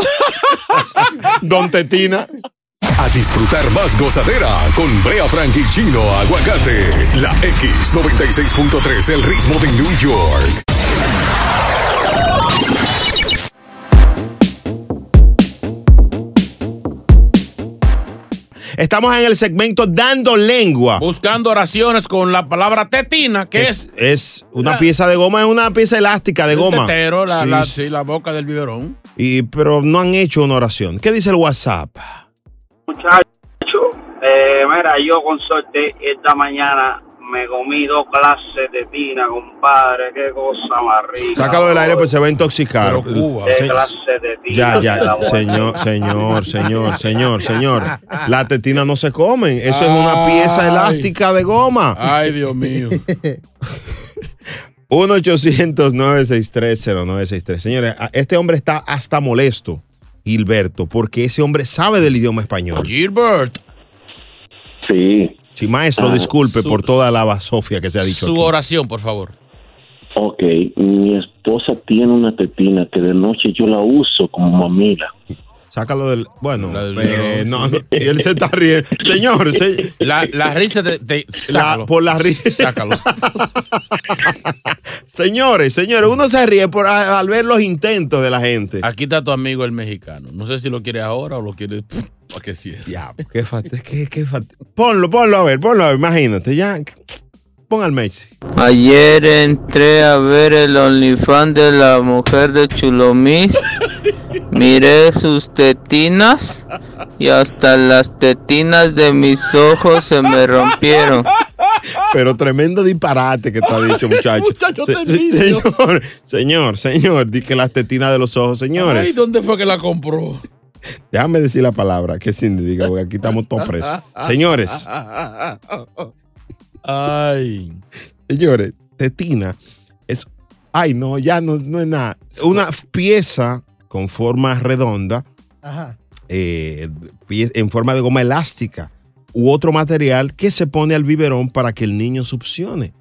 *laughs* Don Tetina. A disfrutar más gozadera con Brea Frank y Chino Aguacate. La X96.3, el ritmo de New York. Estamos en el segmento Dando Lengua. Buscando oraciones con la palabra tetina, que es. Es una pieza de goma, es una pieza elástica de el goma. tetero, la, Sí, la- sí, la boca del biberón. Y, pero no han hecho una oración. ¿Qué dice el WhatsApp? Muchacho, eh, mira, yo con suerte esta mañana me comí dos clases de tina, compadre. Qué cosa más rica. Sácalo del aire, pues se va a intoxicar. Qué Se- clase de tina. Ya, la ya, señor, señor, señor, señor, señor. Las tetinas no se comen. Eso es una pieza elástica de goma. Ay, Dios mío. *laughs* 1-800-963-0963. Señores, este hombre está hasta molesto, Gilberto, porque ese hombre sabe del idioma español. Gilbert. Sí. Sí, maestro, Ah, disculpe su- por toda la basofia que se ha dicho Su aquí. oración, por favor. Ok, mi esposa tiene una tetina que de noche yo la uso como mamila. Sácalo del. Bueno, eh, no, no, y él se está riendo. *laughs* Señor, se- La, la risa de. de- La- sácalo. por la risa. Sácalo. *laughs* señores, señores, uno se ríe por, al ver los intentos de la gente. Aquí está tu amigo el mexicano. No sé si lo quiere ahora o lo quiere para que cierre. Ya, qué fat- qué- qué Ponlo, ponlo a ver, ponlo a ver, imagínate, ya. Pon al Messi. Ayer entré a ver el OnlyFans de la mujer de Chulomís. *laughs* Miré sus tetinas y hasta las tetinas de mis ojos se me rompieron. Pero tremendo disparate que te ha dicho, muchacho. Muchacho, Se- señor, señor, señor, di que las tetinas de los ojos, señores. Ay, ¿dónde fue que la compró? Déjame decir la palabra que significa, porque aquí estamos todos presos. Señores, Ay. señores, tetina es. Ay, no, ya no, no es nada. Una pieza con forma redonda, Ajá. eh, en forma de goma elástica u otro material que se pone al biberón para que el niño succione.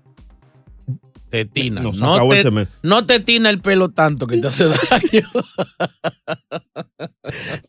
Tetina. Nos No el te, no te tina el pelo tanto que te hace *laughs* daño. *laughs*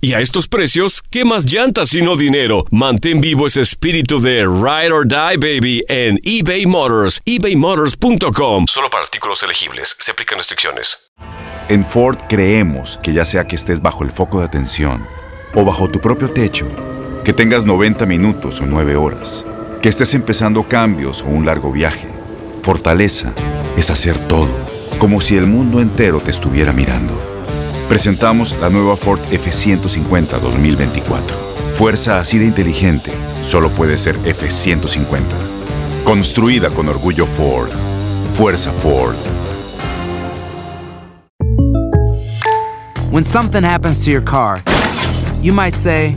Y a estos precios, ¿qué más llantas sino dinero? Mantén vivo ese espíritu de Ride or Die, baby, en eBay Motors, ebaymotors.com. Solo para artículos elegibles. Se aplican restricciones. En Ford creemos que ya sea que estés bajo el foco de atención o bajo tu propio techo, que tengas 90 minutos o 9 horas, que estés empezando cambios o un largo viaje, fortaleza es hacer todo, como si el mundo entero te estuviera mirando. Presentamos la nueva Ford F150 2024. Fuerza así de inteligente solo puede ser F150. Construida con orgullo Ford. Fuerza Ford. When something happens to your car, you might say,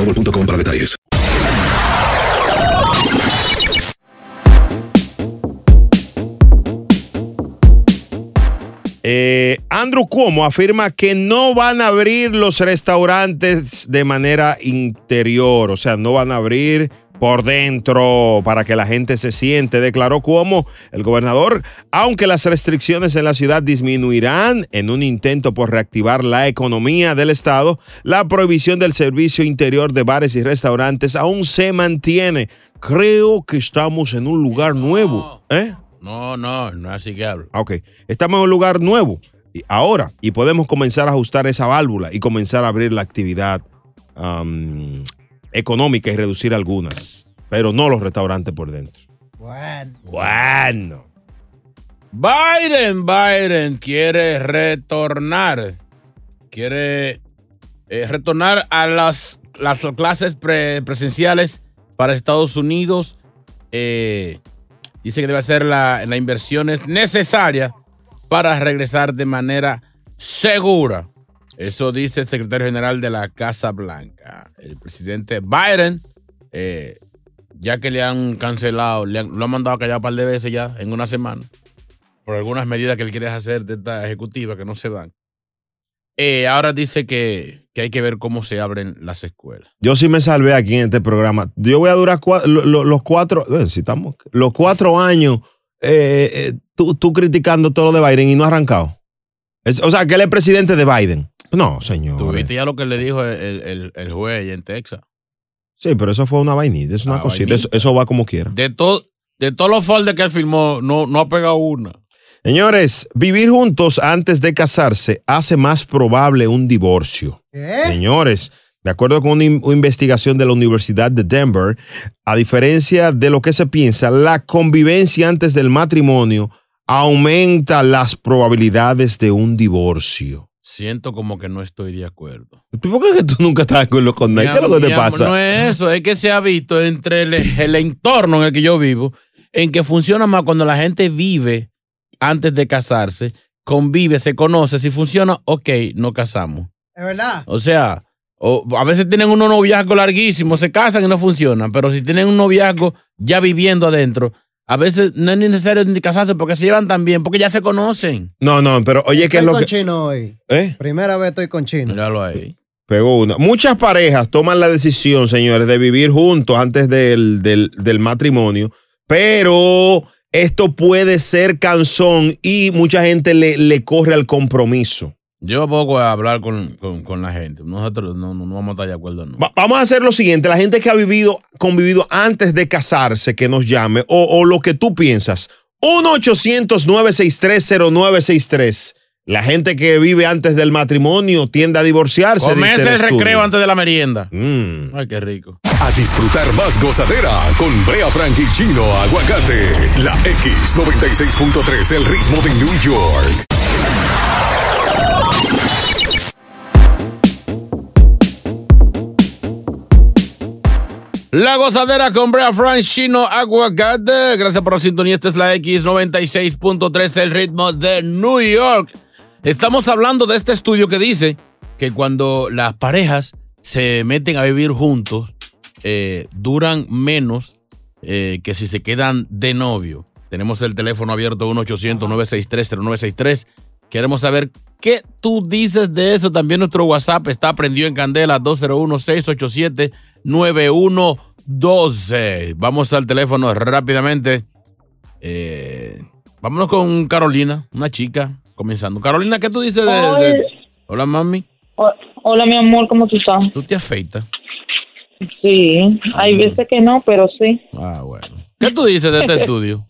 Eh, Andrew Cuomo afirma que no van a abrir los restaurantes de manera interior, o sea, no van a abrir por dentro para que la gente se siente, declaró Cuomo, el gobernador, aunque las restricciones en la ciudad disminuirán en un intento por reactivar la economía del estado, la prohibición del servicio interior de bares y restaurantes aún se mantiene. Creo que estamos en un lugar nuevo, ¿eh? No, no, no es así que hablo. Ok, estamos en un lugar nuevo ahora y podemos comenzar a ajustar esa válvula y comenzar a abrir la actividad am, económica y reducir algunas, pero no los restaurantes por dentro. Bueno. Bueno. Biden, Biden quiere retornar. Quiere eh, retornar a las, las clases pre- presenciales para Estados Unidos. Eh, dice que debe hacer la- las inversiones necesarias para regresar de manera segura. Eso dice el secretario general de la Casa Blanca. El presidente Biden, eh, ya que le han cancelado, lo han mandado a callar un par de veces ya en una semana, por algunas medidas que él quiere hacer de esta ejecutiva que no se dan. Eh, ahora dice que, que hay que ver cómo se abren las escuelas. Yo sí me salvé aquí en este programa. Yo voy a durar los cuatro, eh, si estamos, los cuatro años eh, tú, tú criticando todo lo de Biden y no ha arrancado. O sea, que él es presidente de Biden. No, señor. ¿Tuviste ya lo que le dijo el, el- el juez allá en Texas? Sí, pero eso fue una vainita, es una Ah, cosita. Eso, eso va como quiera. De, to- de todos los folders que él firmó, no, no ha pegado una. Señores, vivir juntos antes de casarse hace más probable un divorcio. Señores, de acuerdo con una investigación de la Universidad de Denver, a diferencia de lo que se piensa, la convivencia antes del matrimonio aumenta las probabilidades de un divorcio. Siento como que no estoy de acuerdo. ¿Por qué tú nunca estás de acuerdo con nadie? ¿Qué es lo que te pasa? No es eso, es que se ha visto entre el, el entorno en el que yo vivo, en que funciona más cuando la gente vive antes de casarse, convive, se conoce. Si funciona, ok, no casamos. Es verdad. O sea, o a veces tienen unos noviazgos larguísimos, se casan y no funcionan, pero si tienen un noviazgo ya viviendo adentro, a veces no es necesario ni casarse porque se llevan tan bien, porque ya se conocen. No, no, pero oye, ¿qué es Estoy lo con que...? chino hoy. ¿Eh? Primera vez estoy con chino. Míralo ahí. Pegó una. Muchas parejas toman la decisión, señores, de vivir juntos antes del, del- del matrimonio, pero esto puede ser cansón y mucha gente le, le corre al compromiso. Yo poco a hablar con, con- con la gente. Nosotros no, no, no vamos a estar de acuerdo. No. Va- vamos a hacer lo siguiente, la gente que ha vivido, convivido antes de casarse, que nos llame, o, o lo que tú piensas. 1-800-963-0963. La gente que vive antes del matrimonio tiende a divorciarse. Comerse dice el recreo antes de la merienda. Mm. Ay, qué rico. A disfrutar más gozadera con Brea Frank y Chino Aguacate. La X96.3, el ritmo de New York. La gozadera con Brea Frank Chino Aguacate. Gracias por la sintonía. Esta es la X96.3, el ritmo de New York. Estamos hablando de este estudio que dice que cuando las parejas se meten a vivir juntos, eh, duran menos eh, que si se quedan de novio. Tenemos el teléfono abierto 1-800-963-0963. Queremos saber qué tú dices de eso. También nuestro WhatsApp está prendido en candela 201-687-9112. Vamos al teléfono rápidamente. Eh, vámonos con Carolina, una chica, comenzando. Carolina, ¿qué tú dices de... de- Hola. Mami. Hola, mi amor, ¿cómo tú estás? ¿Tú te afeitas? Sí, hay veces que no, pero sí. Ah, bueno. ¿Qué tú dices de este *laughs* estudio?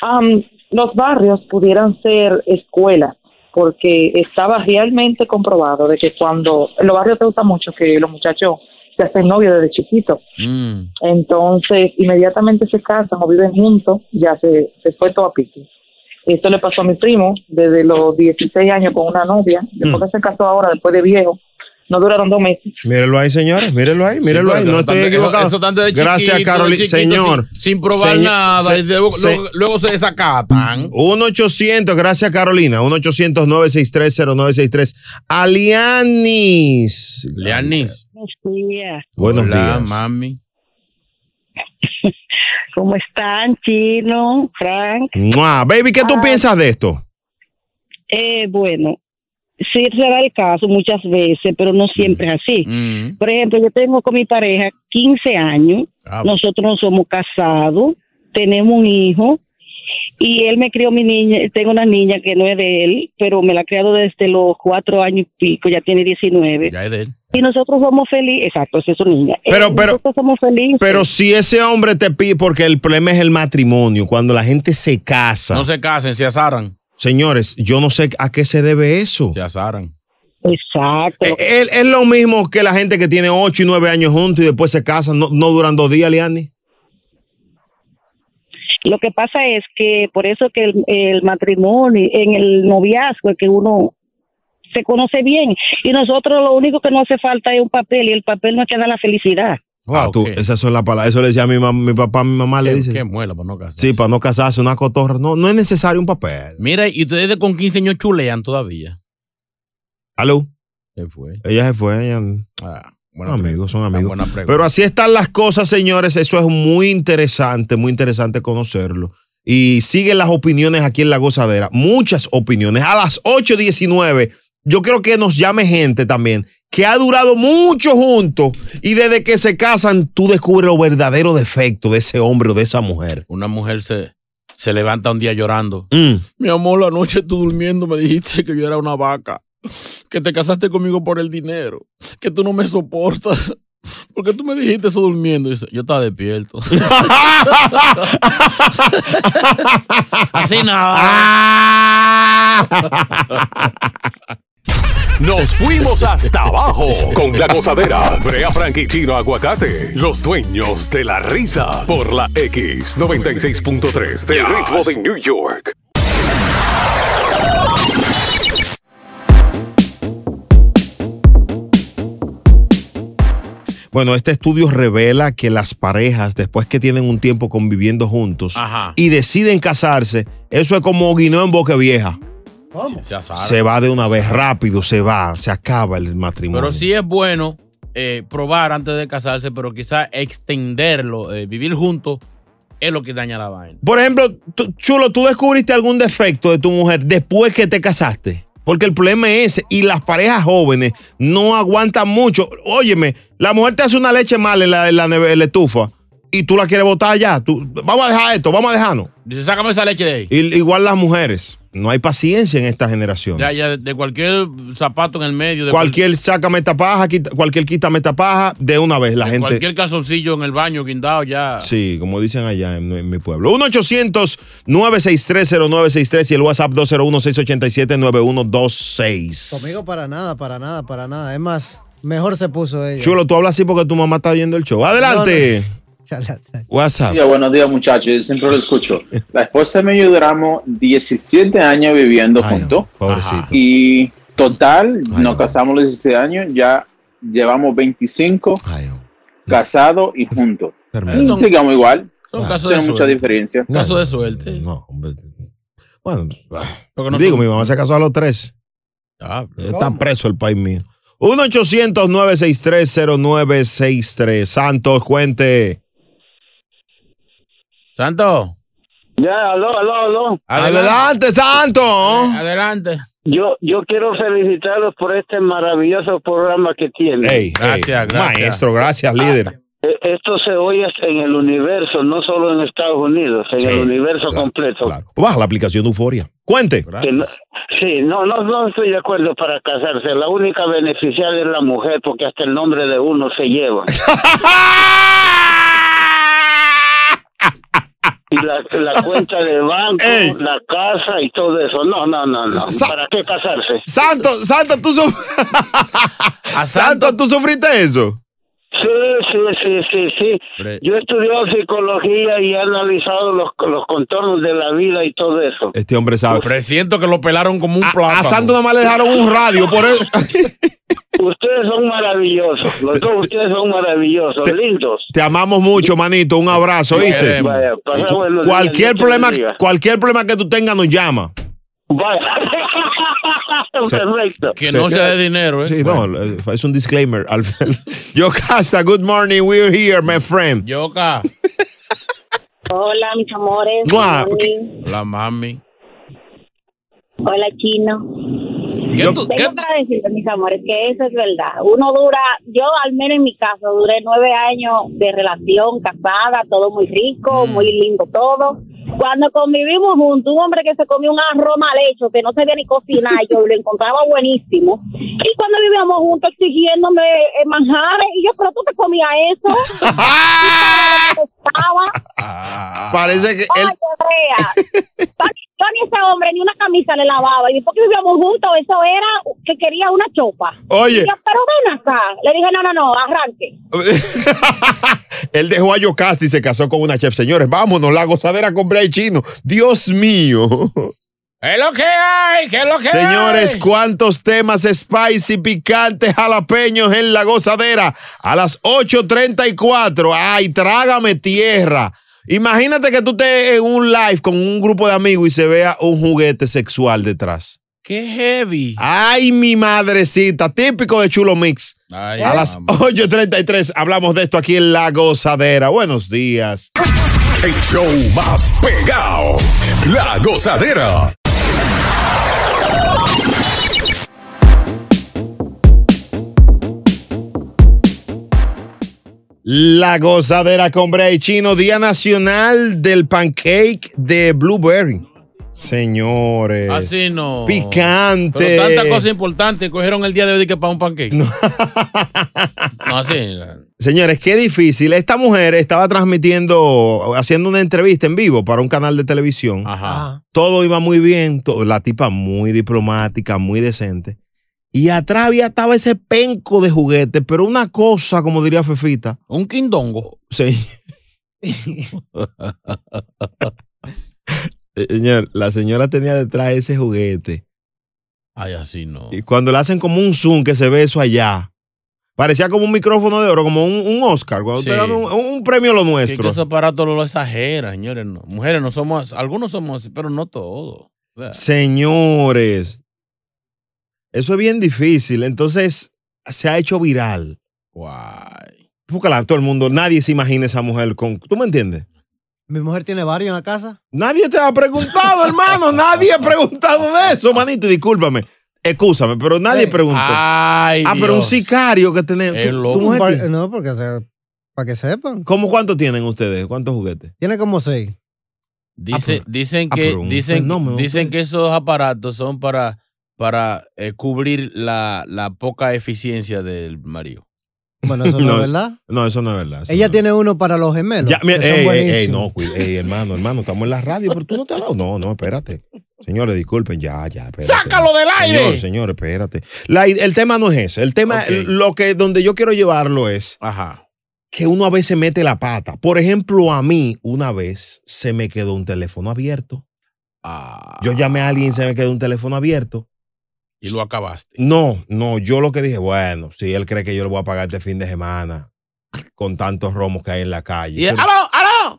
Am, los barrios pudieran ser escuelas, porque estaba realmente comprobado de que cuando en los barrios te gusta mucho que los muchachos se hacen novios desde chiquitos. Mm. Entonces, inmediatamente se casan o viven juntos, ya se, se fue todo a pique. Esto le pasó a mi primo desde los 16 años con una novia, después Mm. que se casó ahora, después de viejo, no duraron dos meses. Mírenlo ahí, señores, mírenlo ahí, mírenlo pero ahí. eso No estoy tan de- equivocado. eso tan desde Gracias, Carolina. de Señor. Sin, sin probar Señor, nada. se- y luego, se- luego- se desacatan. 1-800, gracias Carolina. 1-800-963-0963. Alianis. Leanis. Buenos días. Buenos Hola, días. mami. *laughs* ¿Cómo están, Chino, Frank? Mua. Baby, ¿qué tú Ah. piensas de esto? Eh, bueno, sí se da el caso muchas veces, pero no siempre es así. Mm. Por ejemplo, yo tengo con mi pareja 15 años, Ah, nosotros no somos casados, tenemos un hijo y él me crió mi niña, tengo una niña que no es de él, pero me la ha criado desde los cuatro años y pico, ya tiene 19. Ya es de él. Y nosotros somos felices, exacto, esa es su niña. Pero- Eh, pero- nosotros somos felices. Pero si ese hombre te pide, porque el problema es el matrimonio, cuando la gente se casa. No se casen, se asaran. Señores, yo no sé a qué se debe eso. Se asaran. Exacto. Eh, Es, es lo mismo que la gente que tiene 8 y 9 años juntos y después se casan, no, no duran dos días, Liani. Lo que pasa es que por eso que el, el matrimonio, en el noviazgo, es que uno se conoce bien y nosotros lo único que no hace falta es un papel y el papel no es que da la felicidad. Ah, tú, esas son las palabras. Eso le decía a mi, mam- mi papá, a mi mamá le dice. Qué muela para no casar. Sí, para no casarse, una cotorra. No, no es necesario un papel. Mira, y ustedes con 15 años chulean todavía. ¿Aló? Se fue. Ella se fue. Ella... Ah, Son amigos, son amigos. Pero así están las cosas, señores. Eso es muy interesante, muy interesante conocerlo. Y siguen las opiniones aquí en La Gozadera. Muchas opiniones. A las 8.19, yo creo que nos llame gente también que ha durado mucho juntos y desde que se casan tú descubres los verdaderos defectos de ese hombre o de esa mujer. Una mujer se, se levanta un día llorando. Mm. Mi amor, la noche tú durmiendo me dijiste que yo era una vaca. Que te casaste conmigo por el dinero. Que tú no me soportas. Porque tú me dijiste eso durmiendo. Y dice, yo estaba despierto. *laughs* Así nada. *laughs* Nos fuimos hasta abajo con la gozadera. Brea Frank y Chino Aguacate, los dueños de la risa. Por la X96.3, el ritmo de New York. Bueno, este estudio revela que las parejas, después que tienen un tiempo conviviendo juntos Ajá. y deciden casarse, eso es como guineo en boca vieja. Se va de una vez rápido, se va, se acaba el matrimonio. Pero sí es bueno eh, probar antes de casarse, pero quizás extenderlo, eh, vivir juntos, es lo que daña la vaina. Por ejemplo, tú- Chulo, ¿tú descubriste algún defecto de tu mujer después que te casaste? Porque el problema es ese. Y las parejas jóvenes no aguantan mucho. Óyeme, la mujer te hace una leche mal en la, en la, en la estufa y tú la quieres botar ya. Tú, vamos a dejar esto, vamos a dejarnos. Dice, sácame esa leche de ahí. Y- igual las mujeres. No hay paciencia en esta generación. Ya, ya, de cualquier zapato en el medio, de Cualquier sácame esta paja, quita- cualquier quítame esta paja, de una vez la de gente. cualquier calzoncillo en el baño guindado ya. Sí, como dicen allá en, en mi pueblo. 1-800-963-0963 y el WhatsApp 201-687-9126. Conmigo para nada, para nada, para nada. Es más, mejor se puso ella. Chulo, tú hablas así porque tu mamá está viendo el show. Adelante. WhatsApp. Día, buenos días, muchachos. Yo siempre lo escucho. La esposa y yo duramos 17 años viviendo juntos. Pobrecito. Y total, nos casamos los 17 años, ya llevamos 25 casados y juntos. Y sigamos igual. Son casos de mucha diferencia. Caso de suerte. No, hombre. Bueno, no digo, son- mi mamá se casó a los tres. Ah, Está preso el país mío. 1-800-963-0963. Santos, cuente. Santo. Ya, aló, aló, aló. Adelante, Santo. Adelante. Yo, yo quiero felicitarlos por este maravilloso programa que tienen. Ey, ey, Maestro, gracias, líder. Eh, Esto se oye en el universo, no solo en Estados Unidos, en el universo completo. Baja la aplicación de Euforia. Cuente. No- sí, no, no, no estoy de acuerdo para casarse. La única beneficiaria es la mujer, porque hasta el nombre de uno se lleva. *laughs* y la, la *laughs* cuenta de banco, la casa y todo eso. No, no, no, no. Sa- ¿Para qué casarse? Santo, Santo, tú, suf- *laughs* Santo, ¿tú sufriste eso? Sí, sí, sí, sí, sí. Yo he estudiado psicología y he analizado los, los contornos de la vida y todo eso. Este hombre sabe. Presiento que lo pelaron como un plátano. A Santo nada más le dejaron un radio, por eso. *laughs* Ustedes son maravillosos, los dos ustedes son maravillosos, lindos. Te amamos mucho, manito. Un abrazo, Te ¿viste? Vaya, pasa Cualquier te problema, cualquier problema que tú tengas nos llama. *laughs* Perfecto. Que no sea de dinero, ¿eh? Sí, no, es un disclaimer. Al- *laughs* Yocasta, good morning. We're here, my friend. Yoka. Hola, mis amores. Mua. Good morning. La mami. Hola, chino. ¿Qué tú- Tengo para decirles, mis amores, que eso es verdad. Uno dura, yo al menos en mi caso, duré nueve años de relación, casada, todo muy rico, Mm. muy lindo todo. Cuando convivimos juntos, un hombre que se comió un arroz mal hecho, que no sabía ni cocinar, yo lo encontraba buenísimo. Y cuando vivíamos juntos exigiéndome eh, manjares, y yo, pero tú te comías eso. *laughs* Y estaba. Parece que él. *laughs* Yo ni ese hombre ni una camisa le lavaba. Y después que vivíamos juntos, eso era que quería una chopa. Oye. Y yo, pero ven acá. Le dije, no, no, no, arranque. *laughs* Él dejó a Yocasta y se casó con una chef. Señores, vámonos, la gozadera con Bray Chino. Dios mío. ¿Qué es lo que hay? ¿Qué es lo que Señores, hay? cuántos temas spicy, picantes, jalapeños en la gozadera a las 8.34. Ay, trágame tierra. Imagínate que tú estés en un live con un grupo de amigos y se vea un juguete sexual detrás. Qué heavy. Ay, mi madrecita, típico de Chulo Mix. Ay, a las 8.33 hablamos de esto aquí en La Gozadera. Buenos días. El show más pegado. La gozadera. La Gozadera con Bray Chino, Día Nacional del Pancake de Blueberry. Señores. Así no. Picante. Pero tanta cosa importante cogieron el día de hoy que para un pancake. No, *laughs* así. Señores, qué difícil. Esta mujer estaba transmitiendo, haciendo una entrevista en vivo para un canal de televisión. Ajá. Todo iba muy bien, la tipa muy diplomática, muy decente. Y atrás había estaba ese penco de juguete, pero una cosa, como diría Fefita. Un quindongo. Sí. *laughs* Eh, Señor, la señora tenía detrás ese juguete. Ay, así no. Y cuando le hacen como un zoom que se ve eso allá, parecía como un micrófono de oro, como un, un Oscar, cuando Sí. dan un, un premio a lo Que, que nuestro. ese aparato lo exagera, señores. No. Mujeres no somos, algunos somos así, pero no todos. O sea, Señores, eso es bien difícil. Entonces, se ha hecho viral. Guay. Porque la- todo el mundo, nadie se imagina esa mujer con. ¿Tú me entiendes? Mi mujer tiene varios en la casa. Nadie te ha preguntado, *laughs* hermano. Nadie ha preguntado de eso, manito. Discúlpame. Excúsame, pero nadie preguntó. Ay, ah, pero un sicario que tenemos. Es ¿Tu- loco. mujer tiene- no, porque se- para que sepan. ¿Cómo cuánto tienen ustedes? ¿Cuántos juguetes? Tiene como seis. Dice- pero- dicen ah, que, pero un dicen, fenómeno, dicen que esos aparatos son para, para eh, cubrir la, la poca eficiencia del marido. Bueno, eso no, *laughs* es verdad. No, eso no es verdad. Ella no tiene uno para los gemelos. Ya, mira, que son ey, ey, ey, buenísimos. no, ey, hermano, hermano, estamos en la radio, pero tú no te has dado. No, no, espérate. Señores, disculpen, ya, ya, espérate. ¡Sácalo del aire! Señor, señor, espérate. La- el tema no es ese. El tema, Ok. lo que, donde yo quiero llevarlo es Ajá. que uno a veces mete la pata. Por ejemplo, a mí, una vez se me quedó un teléfono abierto. Ah, Yo llamé a alguien y se me quedó un teléfono abierto. Y lo acabaste. No, no, yo lo que dije, bueno, si él cree que yo le voy a pagar este fin de semana con tantos romos que hay en la calle. Y, Pero- ¡Aló, aló!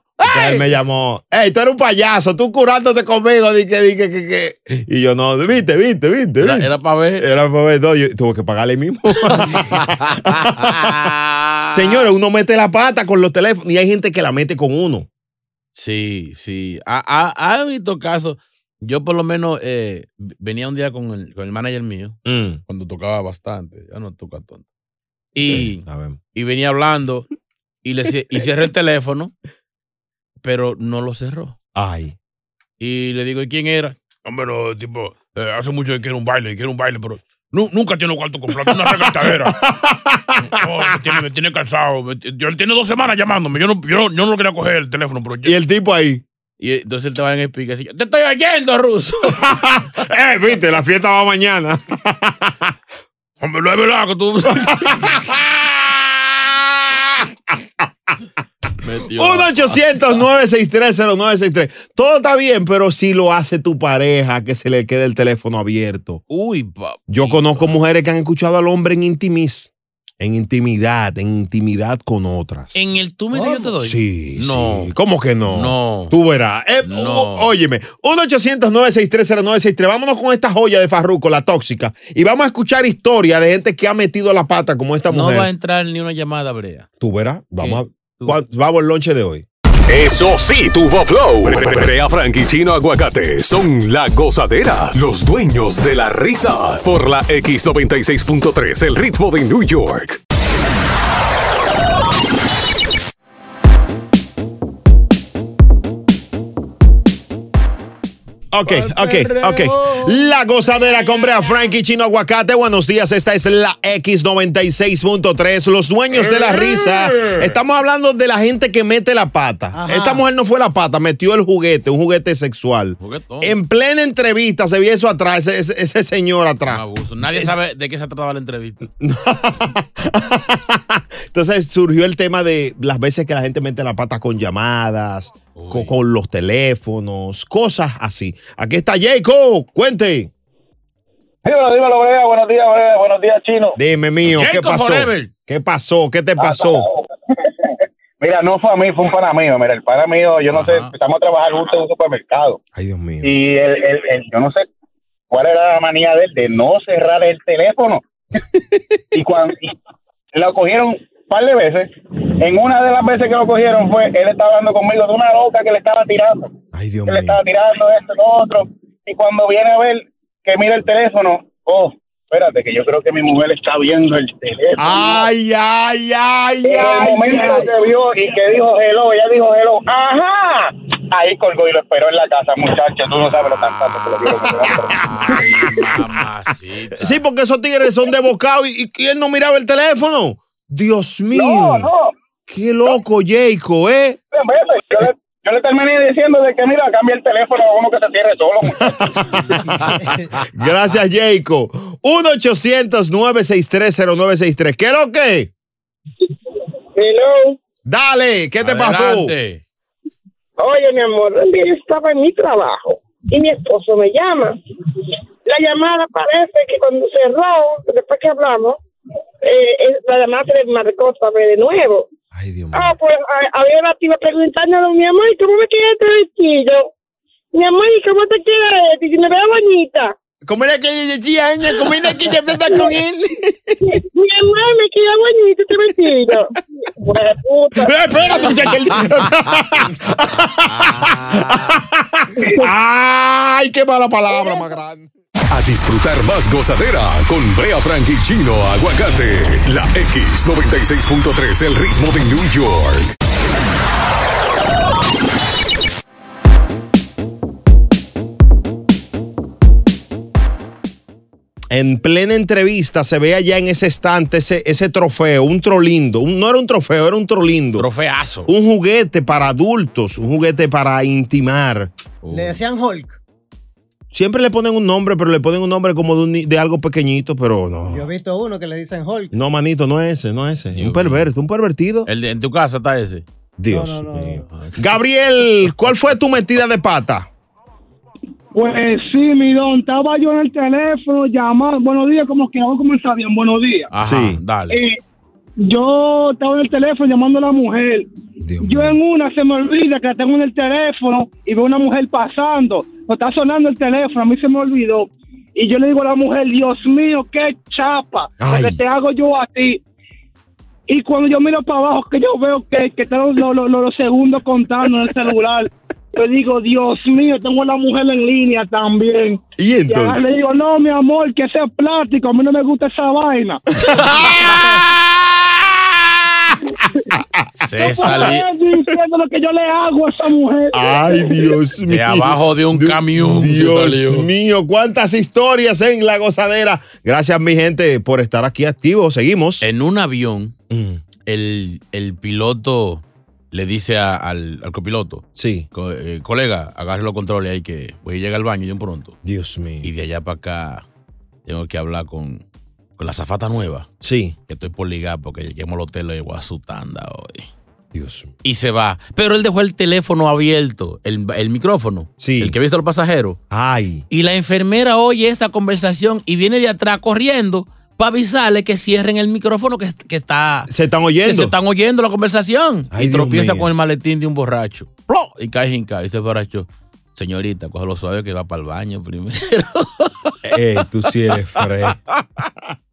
Él me llamó, hey, tú eres un payaso, tú curándote conmigo, di que, di que, que. Y yo, no, viste, viste, viste. Era, era para ver. Era para ver, no, yo tuve que pagarle mismo. *laughs* Señores, uno mete la pata con los teléfonos y hay gente que la mete con uno. Sí, sí. Ha, ha- ha visto casos. Yo por lo menos eh, venía un día con el, con el manager mío, Mm. cuando tocaba bastante. Ya no toca tanto. Y, Sí, y venía hablando y le y cerré el teléfono, pero no lo cerró. Ay. Y le digo, ¿y quién era? Hombre, no, tipo, eh, hace mucho que quiero un baile, quiero un baile, pero nu- nunca tiene cuarto completo, una regatadera. *laughs* No, me tiene, me tiene cansado. Yo, él tiene dos semanas llamándome. Yo no, yo, yo no lo quería coger el teléfono, pero Y el tipo ahí. Y entonces él te va en explica así, te estoy oyendo, ruso. *laughs* eh, viste, la fiesta va mañana. *laughs* Hombre, no es verdad que tú... *laughs* Metió. 1-800-963-0963. Todo está bien, pero si lo hace tu pareja, que se le quede el teléfono abierto. Uy, papi. Yo conozco mujeres que han escuchado al hombre en intimis, en intimidad, en intimidad con otras. En el tú mira yo te doy. Sí, No. sí. ¿Cómo que no? No. Tú verás. Eh, No. ó- óyeme, 1-800-963-0963. Vámonos con esta joya de Farruco, la tóxica. Y vamos a escuchar historias de gente que ha metido la pata como esta No mujer. va a entrar ni una llamada, Brea. Tú verás. Vamos a. ¿cuál- Vamos al lonche de hoy. Eso sí, tuvo flow. Brea Frank y Chino Aguacate son la gozadera, los dueños de la risa. Por la X96.3, el ritmo de New York. Ok, ok, ok. La gozadera con Brea Frankie Chino Aguacate. Buenos días, esta es la X96.3. Los dueños de la risa. Estamos hablando de la gente que mete la pata. Esta mujer no fue la pata, metió el juguete, un juguete sexual. En plena entrevista se vio eso atrás, ese, ese- ese señor atrás. Abuso. Nadie sabe de qué se trataba la entrevista. *laughs* Entonces surgió el tema de las veces que la gente mete la pata con llamadas, co- con, los teléfonos, cosas así. Aquí está Jacob, cuente. Dímelo, dímelo, Brea. Buenos días, Brea. Buenos días, Chino. Dime, mío, ¿qué pasó? Forever. ¿Qué pasó? ¿Qué te pasó? *laughs* Mira, no fue a mí, fue un pana mío. Mira, el pana mío, yo no sé, empezamos a trabajar juntos en un supermercado. Ay, Dios mío. Y el, el, el- yo no sé cuál era la manía de él de no cerrar el teléfono. *laughs* y cuando y lo cogieron un par de veces, en una de las veces que lo cogieron fue, él estaba hablando conmigo de una loca que le estaba tirando. Ay, Dios que le estaba tirando esto, lo otro. Y cuando viene a ver que mira el teléfono, oh, espérate, que yo creo que mi mujer está viendo el teléfono. Ay, ay, ay, En el ay, momento ay. que vio y que dijo hello, ella dijo hello, ajá. Ahí colgó y lo esperó en la casa, muchacho. Tú no sabes lo cantante que lo quiero. Sí, porque esos tigres son de bocado y, y él no miraba el teléfono. Dios mío. No, no. Qué loco, Jacob, ¿eh? Yo le, yo le terminé diciendo de que, mira, cambia el teléfono a uno que se cierre solo. *laughs* Gracias, Jacob. 1-800-963-0963. ¿Qué es lo que? Hello. Dale, ¿qué te pasó? Oye, mi amor, un día yo estaba en mi trabajo y mi esposo me llama. La llamada parece que cuando cerró, después que hablamos, eh, eh, la llamada se le marcó otra vez de nuevo. Ah, pues a- había una tía preguntándole, mi amor, ¿y ¿cómo me queda este vestido? Mi amor, ¿y cómo te queda este? Si me veo bonita. ¿Cómo era que le decía ella? ¿Cómo era que ella está con *laughs* él? Mi amor, me queda bonito este vestido. Buena puta. espérate, *laughs* *laughs* Ay, qué mala palabra más grande. A disfrutar más gozadera con Brea Frank y Chino Aguacate. La X96.3, el ritmo de New York. En plena entrevista se ve allá en ese estante ese, ese trofeo, un trolindo. Un- no era un trofeo, era un trolindo. Trofeazo. Un juguete para adultos, un juguete para intimar. Le decían Hulk. Siempre le ponen un nombre, pero le ponen un nombre como de, un de algo pequeñito, pero no. Yo he visto uno que le dicen Hulk. No, manito, no es ese, no es ese. un perverso, un pervertido. El de- en tu casa está ese. Dios mío. Gabriel, ¿cuál fue tu metida de pata? Pues sí, mi don, estaba yo en el teléfono llamando. Buenos días, como que como está bien, buenos días. Ajá, dale. Eh, yo estaba en el teléfono llamando a la mujer. Yo en una se me olvida que la tengo en el teléfono y veo una mujer pasando. No está sonando el teléfono, a mí se me olvidó. Y yo le digo a la mujer, Dios mío, qué chapa, que te hago yo a ti. Y cuando yo miro para abajo, que yo veo que, que están los, los- los- los segundos contando en el celular, yo digo, Dios mío, tengo a la mujer en línea también. Y entonces entonces? le digo, no, mi amor, que sea plástico, a mí no me gusta esa vaina. *laughs* Se salió. diciendo lo que yo le hago a esa mujer. Ay, Dios mío. De abajo de un camión Dios salió. mío, cuántas historias en la gozadera. Gracias, mi gente, por estar aquí activos. Seguimos. En un avión, el, el piloto le dice a- al, al copiloto: Sí. "Co- eh, colega, agarre los controles ahí que voy a llegar al baño de un pronto. Dios mío. Y de allá para acá tengo que hablar con, con la zafata nueva. Sí. Que estoy por ligar porque lleguemos al hotel de Guasutanda hoy. Dios mío. Y se va. Pero él dejó el teléfono abierto, el, el micrófono. Sí. El que ha visto a los pasajeros. Ay. Y la enfermera oye esta conversación y viene de atrás corriendo para avisarle que cierren el micrófono que, que está. Se están oyendo. Se están oyendo la conversación. Ay, y Dios tropieza mío. con el maletín de un borracho. ¡Plo! Y cae. Y dice el borracho, señorita, cógelo suave que va para el baño primero. *laughs* Eh, tú sí eres fre. *laughs*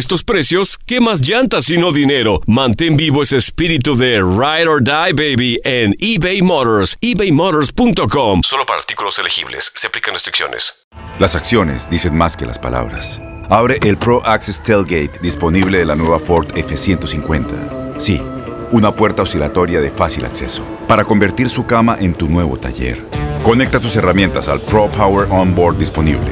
estos precios, ¿qué más llantas sino dinero? Mantén vivo ese espíritu de Ride or Die, baby, en eBay Motors. ebaymotors.com. Solo para artículos elegibles. Se aplican restricciones. Las acciones dicen más que las palabras. Abre el Pro Access Tailgate disponible de la nueva Ford F-150. Sí, una puerta oscilatoria de fácil acceso para convertir su cama en tu nuevo taller. Conecta tus herramientas al Pro Power Onboard disponible.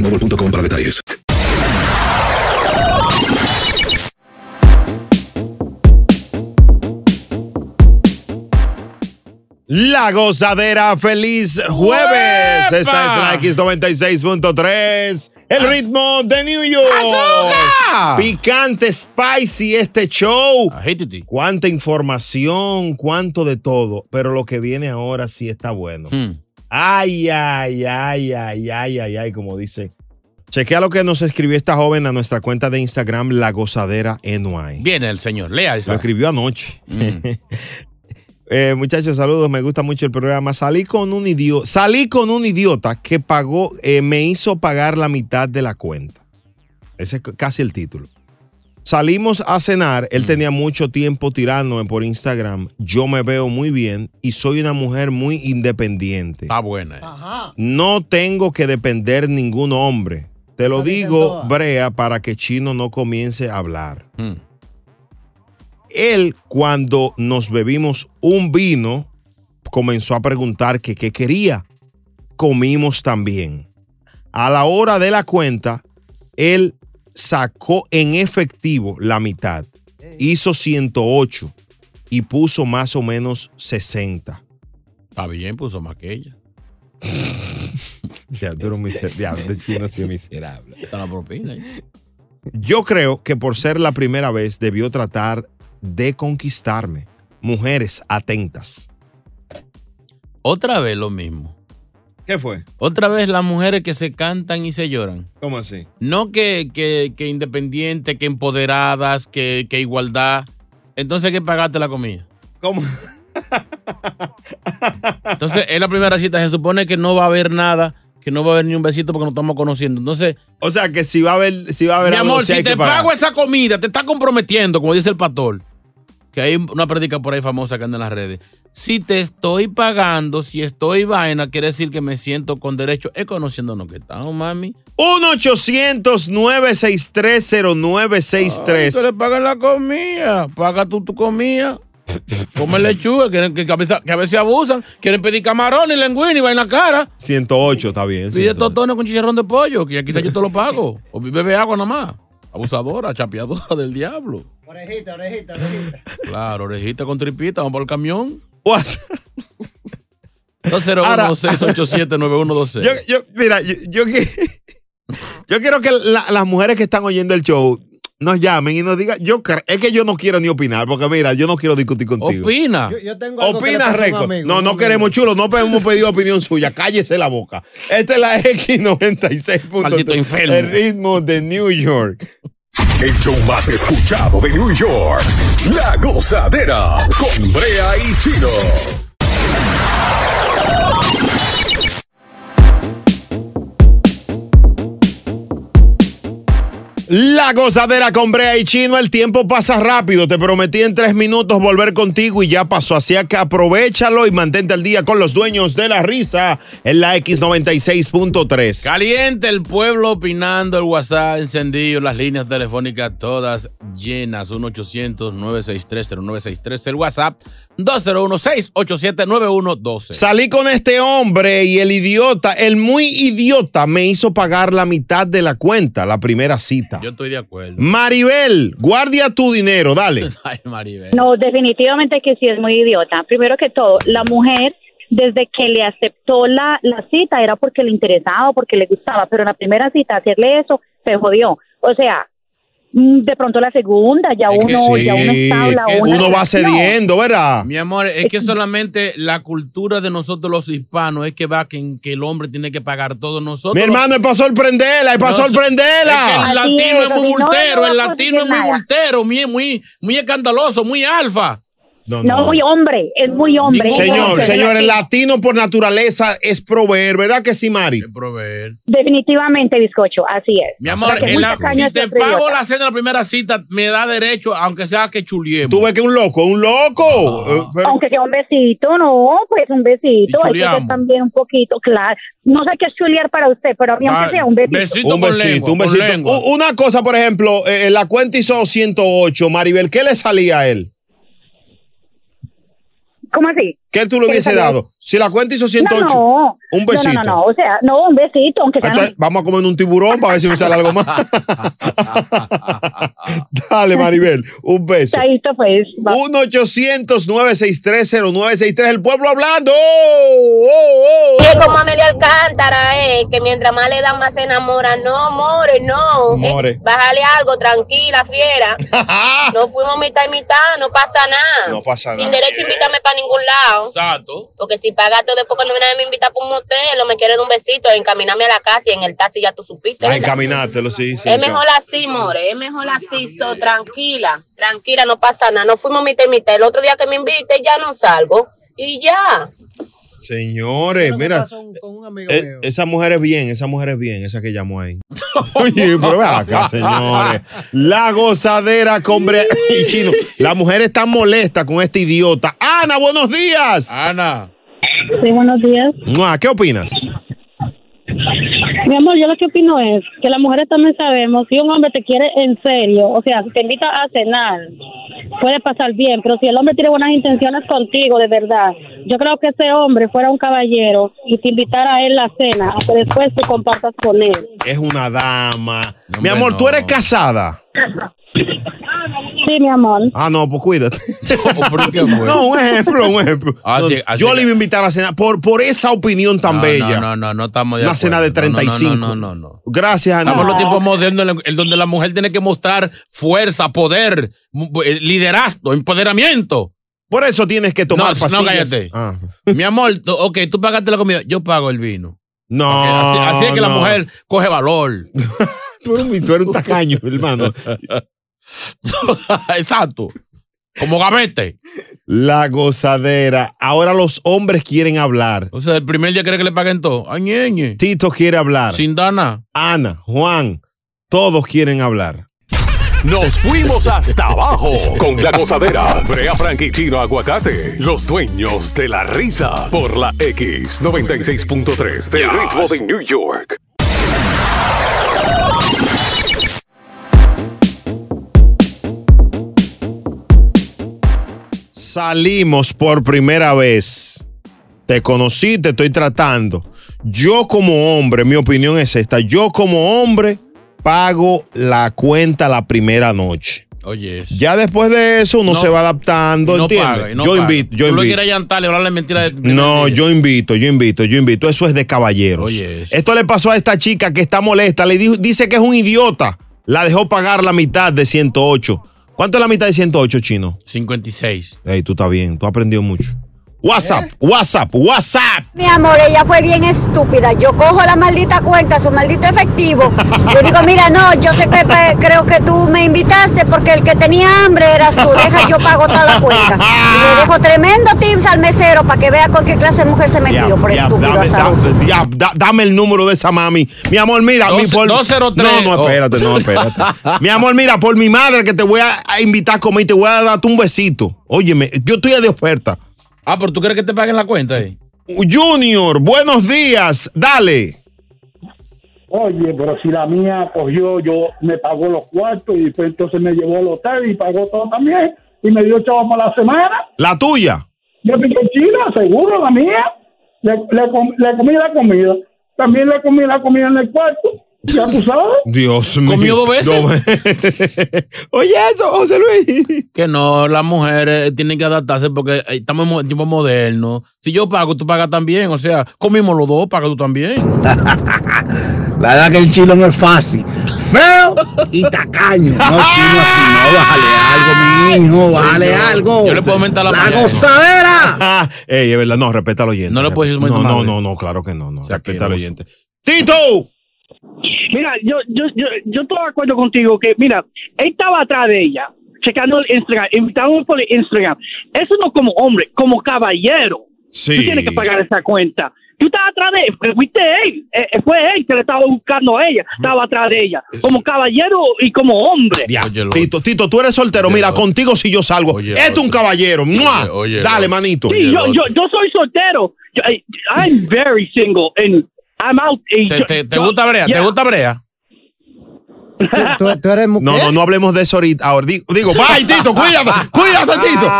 boostmobile.com para detalles. La gozadera, feliz jueves. Esta es la X96.3, el ritmo de New York. Picante, spicy este show. Cuánta información, cuánto de todo. Pero lo que viene ahora sí está bueno. Ay, ay, ay, ay, ay, ay, ay, como dice Chequea lo que nos escribió esta joven a nuestra cuenta de Instagram, La Gozadera NY. Viene el señor, lea Lo escribió anoche. *laughs* Eh, muchachos, saludos. Me gusta mucho el programa. Salí con un idiota. Salí con un idiota que pagó, eh, me hizo pagar la mitad de la cuenta. Ese es casi el título. Salimos a cenar. Él tenía mucho tiempo tirándome por Instagram. Yo me veo muy bien y soy una mujer muy independiente. Está buena. eh. No tengo que depender ningún hombre. Te lo digo, Brea, para que Chino no comience a hablar. Mm. Él, cuando nos bebimos un vino, comenzó a preguntar que qué quería. Comimos también. A la hora de la cuenta, él sacó en efectivo la mitad. Hizo 108 y puso más o menos 60. Está bien, puso más que ella. Ya, tú eres miser- ya, este chino miserable. Está la propina. ¿eh? Yo creo que por ser la primera vez debió tratar de conquistarme. Mujeres atentas. Otra vez lo mismo. ¿Qué fue? Otra vez las mujeres que se cantan y se lloran. ¿Cómo así? No que, que, que independientes, que empoderadas, que, que igualdad. Entonces hay que pagarte la comida. ¿Cómo? Entonces, es la primera cita. Se supone que no va a haber nada, que no va a haber ni un besito porque nos estamos conociendo. Entonces. O sea, que si va a haber, si va a haber Mi algo, amor, si que te pago esa comida, te estás comprometiendo, como dice el pastor. Que hay una prédica por ahí famosa que anda en las redes. Si te estoy pagando, si estoy vaina, quiere decir que me siento con derecho. Es conociéndonos que estamos, mami. 1-800-963-0963. Te le pagan la comida. Paga tú tu comida. *laughs* Come lechuga, quieren, que, a veces, que a veces abusan. Quieren pedir camarón y lengüín y vaina cara. 108, está bien. Pide 108. totones con chicharrón de pollo, que quizás yo te lo pago. O bebe agua nada más. Abusadora, chapeadora del diablo. Orejita, orejita, orejita. Claro, orejita con tripita, vamos para el camión. *laughs* Ahora- 201-687-9112. *laughs* Yo, yo, mira, yo, yo, *laughs* yo quiero que la- las mujeres que están oyendo el show nos llamen y nos digan. Yo, es que yo no quiero ni opinar, porque mira, yo no quiero discutir contigo. Opina. Yo, yo tengo algo Opina, récord. amigo, No, no amigo. queremos chulo, no hemos pedido opinión suya. Cállese la boca. Esta es la Maldito X96.3. enfermo. El ritmo de New York. El show más escuchado de New York. La gozadera con Brea y Chino. La gozadera con Brea y Chino, el tiempo pasa rápido. Te prometí en tres minutos volver contigo y ya pasó. Así que aprovechalo y mantente al día con los dueños de la risa en la X96.3. Caliente el pueblo opinando, el WhatsApp encendido, las líneas telefónicas todas llenas. 1-800-963-0963. El WhatsApp 201-687-9112. Salí con este hombre y el idiota, el muy idiota, me hizo pagar la mitad de la cuenta, la primera cita. Yo estoy de acuerdo. Maribel, guardia tu dinero, dale. *laughs* Ay, Maribel. No, definitivamente que sí es muy idiota. Primero que todo, la mujer, desde que le aceptó la, la cita, era porque le interesaba o porque le gustaba, pero en la primera cita, hacerle eso, se jodió. O sea, de pronto la segunda, ya uno, ya uno establa es que uno va cediendo, ¿verdad? Mi amor, es que solamente la cultura de nosotros los hispanos es que va que, que el hombre tiene que pagar todo nosotros. Mi hermano, es para sorprenderla, es para No, sorprenderla. Es que el latino es, es muy bultero, el latino es muy bultero, muy, muy, muy escandaloso, muy alfa. No, No, muy hombre, es muy hombre. Señor, señor, el la- latino por naturaleza es proveer, ¿verdad que sí, Mari? Proveer. Definitivamente, bizcocho, así es. Mi amor, O sea, que en muy la- tacaño si es te pago idiota. la cena en la primera cita, me da derecho, aunque sea que chuliemos. Tú ves que un loco, un loco. Eh, pero- Aunque sea un besito, no, pues un besito. Y Hay que ser también un poquito, claro. No sé qué es chulear para usted, pero a mí aunque Ah, sea un besito. un besito, un besito. Una cosa, por ejemplo, eh, la cuenta hizo 108, Maribel, ¿qué le salía a él? ¿Cómo así? ¿Qué tú le ¿Qué le hubiese dado? Si la cuenta hizo 108, No, no. un besito. No, no, no, o sea, no, un besito, aunque sea. Entonces, vamos a comer un tiburón para ver si me sale algo más. *laughs* Dale, Maribel, un beso. Chaito, pues. 1-800-963-0963, el pueblo hablando. ¡Oh, oh, oh! Es como Amelia Alcántara, eh, que mientras más le dan, más se enamora. No, more, no. More. Eh, bájale algo, tranquila, fiera. *laughs* no fuimos mitad y mitad, no pasa nada. No pasa Sin nada. derecho, invítame para ningún lado. Exacto. Porque si pagas todo después cuando viene me invita para un motel o me quiere dar un besito, encaminarme a la casa y en el taxi ya tú supiste. Ah, ¿verdad? encaminátelo, sí, sí. es mejor así, more, es mejor así, so, tranquila, tranquila, no pasa nada. No fuimos mitad y mitad. El otro día que me invite ya no salgo y ya. Señores, mira. eh, esa mujer es bien, esa mujer es bien, esa que llamó ahí. *laughs* Oye, pero ve acá, señores. La gozadera con y Chino. La mujer está molesta con este idiota. Ana, buenos días. Ana. Sí, buenos días. ¿Qué opinas? Mi amor, yo lo que opino es que las mujeres también sabemos, si un hombre te quiere en serio, o sea, si te invita a cenar, puede pasar bien, pero si el hombre tiene buenas intenciones contigo, de verdad, yo creo que ese hombre fuera un caballero y te invitara a él a la cena, a que después tú compartas con él. Es una dama. Mi amor, ¿tú eres casada? *laughs* Sí, mi amor. Ah, no, pues cuídate. No, un ejemplo, un ejemplo. Así- así yo que- le iba a invitar a cenar por, por esa opinión tan No, bella. No, no, no, no estamos de Una cena de acuerdo. No, no, 35. No, no, no, no. Gracias, Ana. Estamos en los tiempos modernos en, donde la mujer tiene que mostrar fuerza, poder, eh, liderazgo, empoderamiento. Por eso tienes que tomar no, pastillas. No, cállate. Ah. Mi amor, tú- ok, tú pagaste la comida, yo pago el vino. No. Así, así es que la mujer coge valor. *laughs* Tú eres, un- tú eres un tacaño, hermano. *laughs* Exacto. Como gavete. La gozadera. Ahora los hombres quieren hablar. O sea, el primer día quiere que le paguen todo. Ay, ñeñe. Tito quiere hablar. Sin dana. Ana, Juan, todos quieren hablar. Nos fuimos hasta abajo con la gozadera. Brea Frank y Chino Aguacate, los dueños de la risa. Por la X96.3 del ritmo de New York. Salimos por primera vez. Te conocí, te estoy tratando. Yo como hombre, mi opinión es esta. Yo como hombre pago la cuenta la primera noche. Oye. Ya después de eso uno No. se va adaptando, no ¿entiendes? no yo paga. invito, yo Tú lo invito. quieres llantar, hablarle mentira de, de- No, yo invito, yo invito, yo invito. Eso es de caballeros. Oye. Esto le pasó a esta chica que está molesta. Le dijo, dice que es un idiota. La dejó pagar la mitad de 108. ¿Cuánto es la mitad de 108, chino? 56. Ey, tú estás bien, tú has aprendido mucho. WhatsApp, WhatsApp, WhatsApp. Mi amor, ella fue bien estúpida. Yo cojo la maldita cuenta, su maldito efectivo. Le digo, mira, no, yo sé que creo que tú me invitaste porque el que tenía hambre eras tú. Deja, yo pago toda la cuenta. Y le dejo tremendo tips al mesero para que vea con qué clase de mujer se metió por ya, estúpido dame, da- dame el número de esa mami. Mi amor, mira, mi por... 203. No, no, espérate, no, espérate. mi amor, mira, por mi madre que te voy a, a invitar a comer y te voy a darte un besito. Óyeme, yo estoy de oferta. Ah, pero tú quieres que te paguen la cuenta ahí. Junior, buenos días. Dale. Oye, pero si la mía cogió, yo me pagó los cuartos y después entonces me llevó al hotel y pagó todo también y me dio chavo para la semana. La tuya. Yo pico china, seguro, la mía. Le, le, com- le comí la comida. También le comí la comida en el cuarto. Ya tú sabes. Dios mío. ¿Comió dos veces? veces? *laughs* Oye, eso, José Luis. Que no, las mujeres tienen que adaptarse porque eh, estamos en tiempo moderno. Si yo pago, tú pagas también. O sea, comimos los dos, paga tú también. *laughs* La verdad que el chilo no es fácil. Feo y tacaño. No, chino así, no, bájale algo, mi hijo, bájale yo- algo. yo le puedo aumentar la La mañana. gozadera. *laughs* Ey, es verdad, no, respeta al oyente. No le puedes decir No, no, no, no, claro que no, no. respeta al oyente. ¡Tito! Mira, yo, yo, yo, yo estoy de acuerdo contigo que, mira, él estaba atrás de ella, checando el Instagram, invitando por el Instagram. Eso no como hombre, como caballero. Sí. Tú tienes que pagar esa cuenta. Tú estabas atrás de él, fuiste él, eh, eh, fue él que le estaba buscando a ella, estaba atrás de ella, como caballero y como hombre. Ya, Tito, Tito, tú eres soltero. Mira, contigo si yo salgo. este es un caballero. ¡Mua! oye, Dale, manito. Sí, yo, yo, yo soy soltero. I- I'm very single and I'm out. y ¿Te, yo- te- te yo- gusta Brea? ¿Te gusta Brea? ¿Tú, tú eres mujer? No, no, no hablemos de eso ahorita. Ahora digo, digo, bye, Tito, cuídate, cuídate, Tito.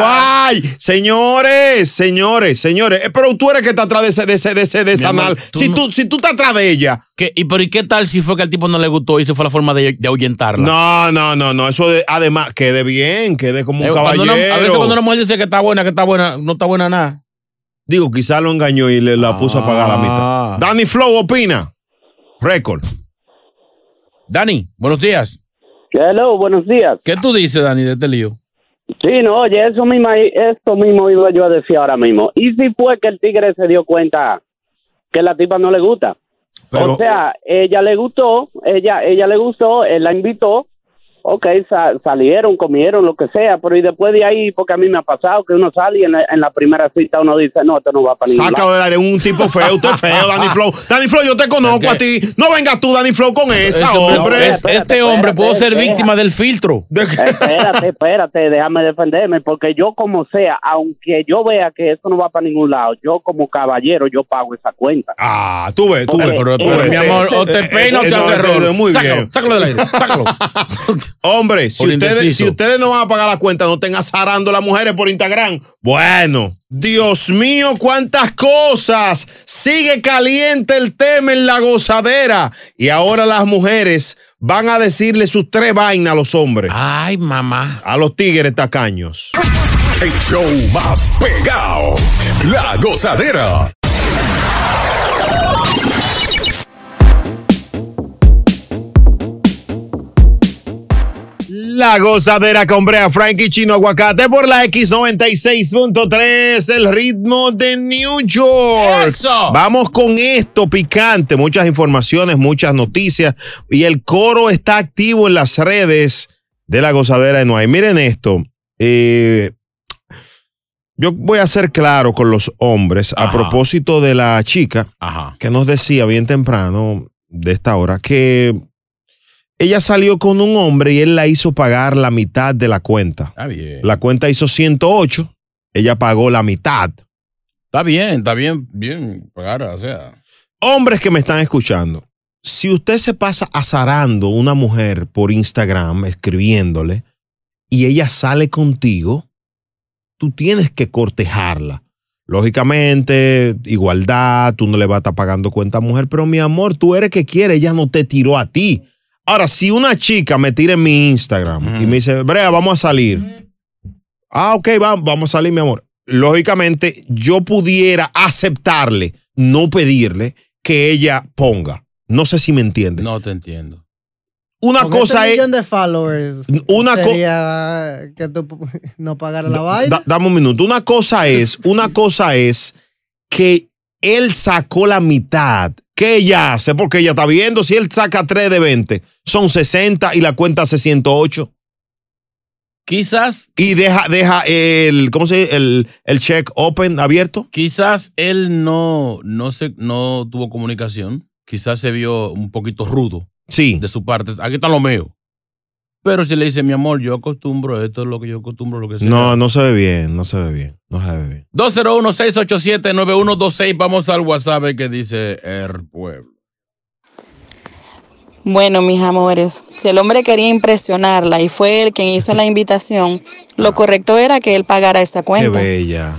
Bye. Señores, señores, señores. Eh, Pero tú eres que está atrás de ese, de ese, de ese, de esa amor, tú Si no- tú, si tú estás atrás de ella. ¿Qué, ¿Y pero y qué tal si fue que al tipo no le gustó y se fue la forma de, de ahuyentarla? No, no, no, no. Eso de- además, quede bien, quede como un Eh, cuando caballero. una- a veces cuando una mujer dice que está buena, que está buena, no está buena nada. Digo, quizá lo engañó y le la puso a pagar la Ah. mitad. Danny Flow opina. Récord. Dani, buenos días. Hello, buenos días. ¿Qué tú dices, Dani, de este lío? Sí, no, oye, eso mismo, esto mismo iba yo a decir ahora mismo. ¿Y si fue que el tigre se dio cuenta que la tipa no le gusta? o sea, ella le gustó, ella, ella le gustó, él la invitó, ok, salieron, comieron, lo que sea, pero y después de ahí, porque a mí me ha pasado que uno sale y en la, en la primera cita uno dice, no, esto no va para ningún Sácalo del aire, un tipo feo, usted es feo, Danny *laughs* Flow. Danny Flow, yo te conozco a ti. No vengas tú, Danny Flow, con esa, hombre. este hombre pudo ser víctima del filtro. Espérate, espérate, déjame defenderme, porque yo como sea, aunque yo vea que esto no va para ningún lado, yo como caballero, yo pago esa cuenta. Ah, tú ves, tú ves. Pero, mi amor, o te peina o te hace error. Muy sácalo, bien. sácalo del aire, sácalo. *laughs* Hombre, si ustedes, si ustedes no van a pagar la cuenta, no estén azarando a las mujeres por Instagram. Bueno, Dios mío, cuántas cosas. Sigue caliente el tema en la gozadera. Y ahora las mujeres van a decirle sus tres vainas a los hombres. Ay, mamá. A los tigres tacaños. El show más pegado. La gozadera. La gozadera con Brea Frankie Chino Aguacate por la X96.3, el ritmo de New York. Eso. Vamos con esto picante, muchas informaciones, muchas noticias y el coro está activo en las redes de la gozadera de No hay. Miren esto, eh, yo voy a ser claro con los hombres a propósito de la chica que nos decía bien temprano de esta hora que ella salió con un hombre y él la hizo pagar la mitad de la cuenta. Está bien. La cuenta hizo 108, ella pagó la mitad. Está bien, está bien, bien pagar, o sea. Hombres que me están escuchando, si usted se pasa azarando una mujer por Instagram, escribiéndole, y ella sale contigo, tú tienes que cortejarla. Lógicamente, igualdad, tú no le vas a estar pagando cuenta a mujer, pero mi amor, tú eres que quiere, ella no te tiró a ti. Ahora, si una chica me tira en mi Instagram y me dice, Brea, vamos a salir. Ah, ok, va- vamos a salir, mi amor. Lógicamente, yo pudiera aceptarle, no pedirle que ella ponga. No sé si me entiende. No te entiendo. Una Con cosa es. millón de followers. Una co- sería que tú *laughs* no pagara la vaina. Da- dame un minuto. Una cosa es, una cosa es que él sacó la mitad. ¿Qué ella hace? Porque ella está viendo. Si él saca 3 de 20, son 60 y la cuenta hace 108. Quizás. Y deja, deja el, ¿cómo se dice? El, el check open, abierto. Quizás él no, no, se, no tuvo comunicación. Quizás se vio un poquito rudo. Sí. De su parte. Aquí está lo mío. Pero si le dice, mi amor, yo acostumbro, esto es lo que yo acostumbro, lo que sea. No, no se ve bien, no se ve bien. No se ve bien. 201-687-9126. Vamos al WhatsApp que dice el pueblo. Bueno, mis amores, si el hombre quería impresionarla y fue él quien hizo la invitación, lo correcto era que él pagara esa Qué cuenta. bella.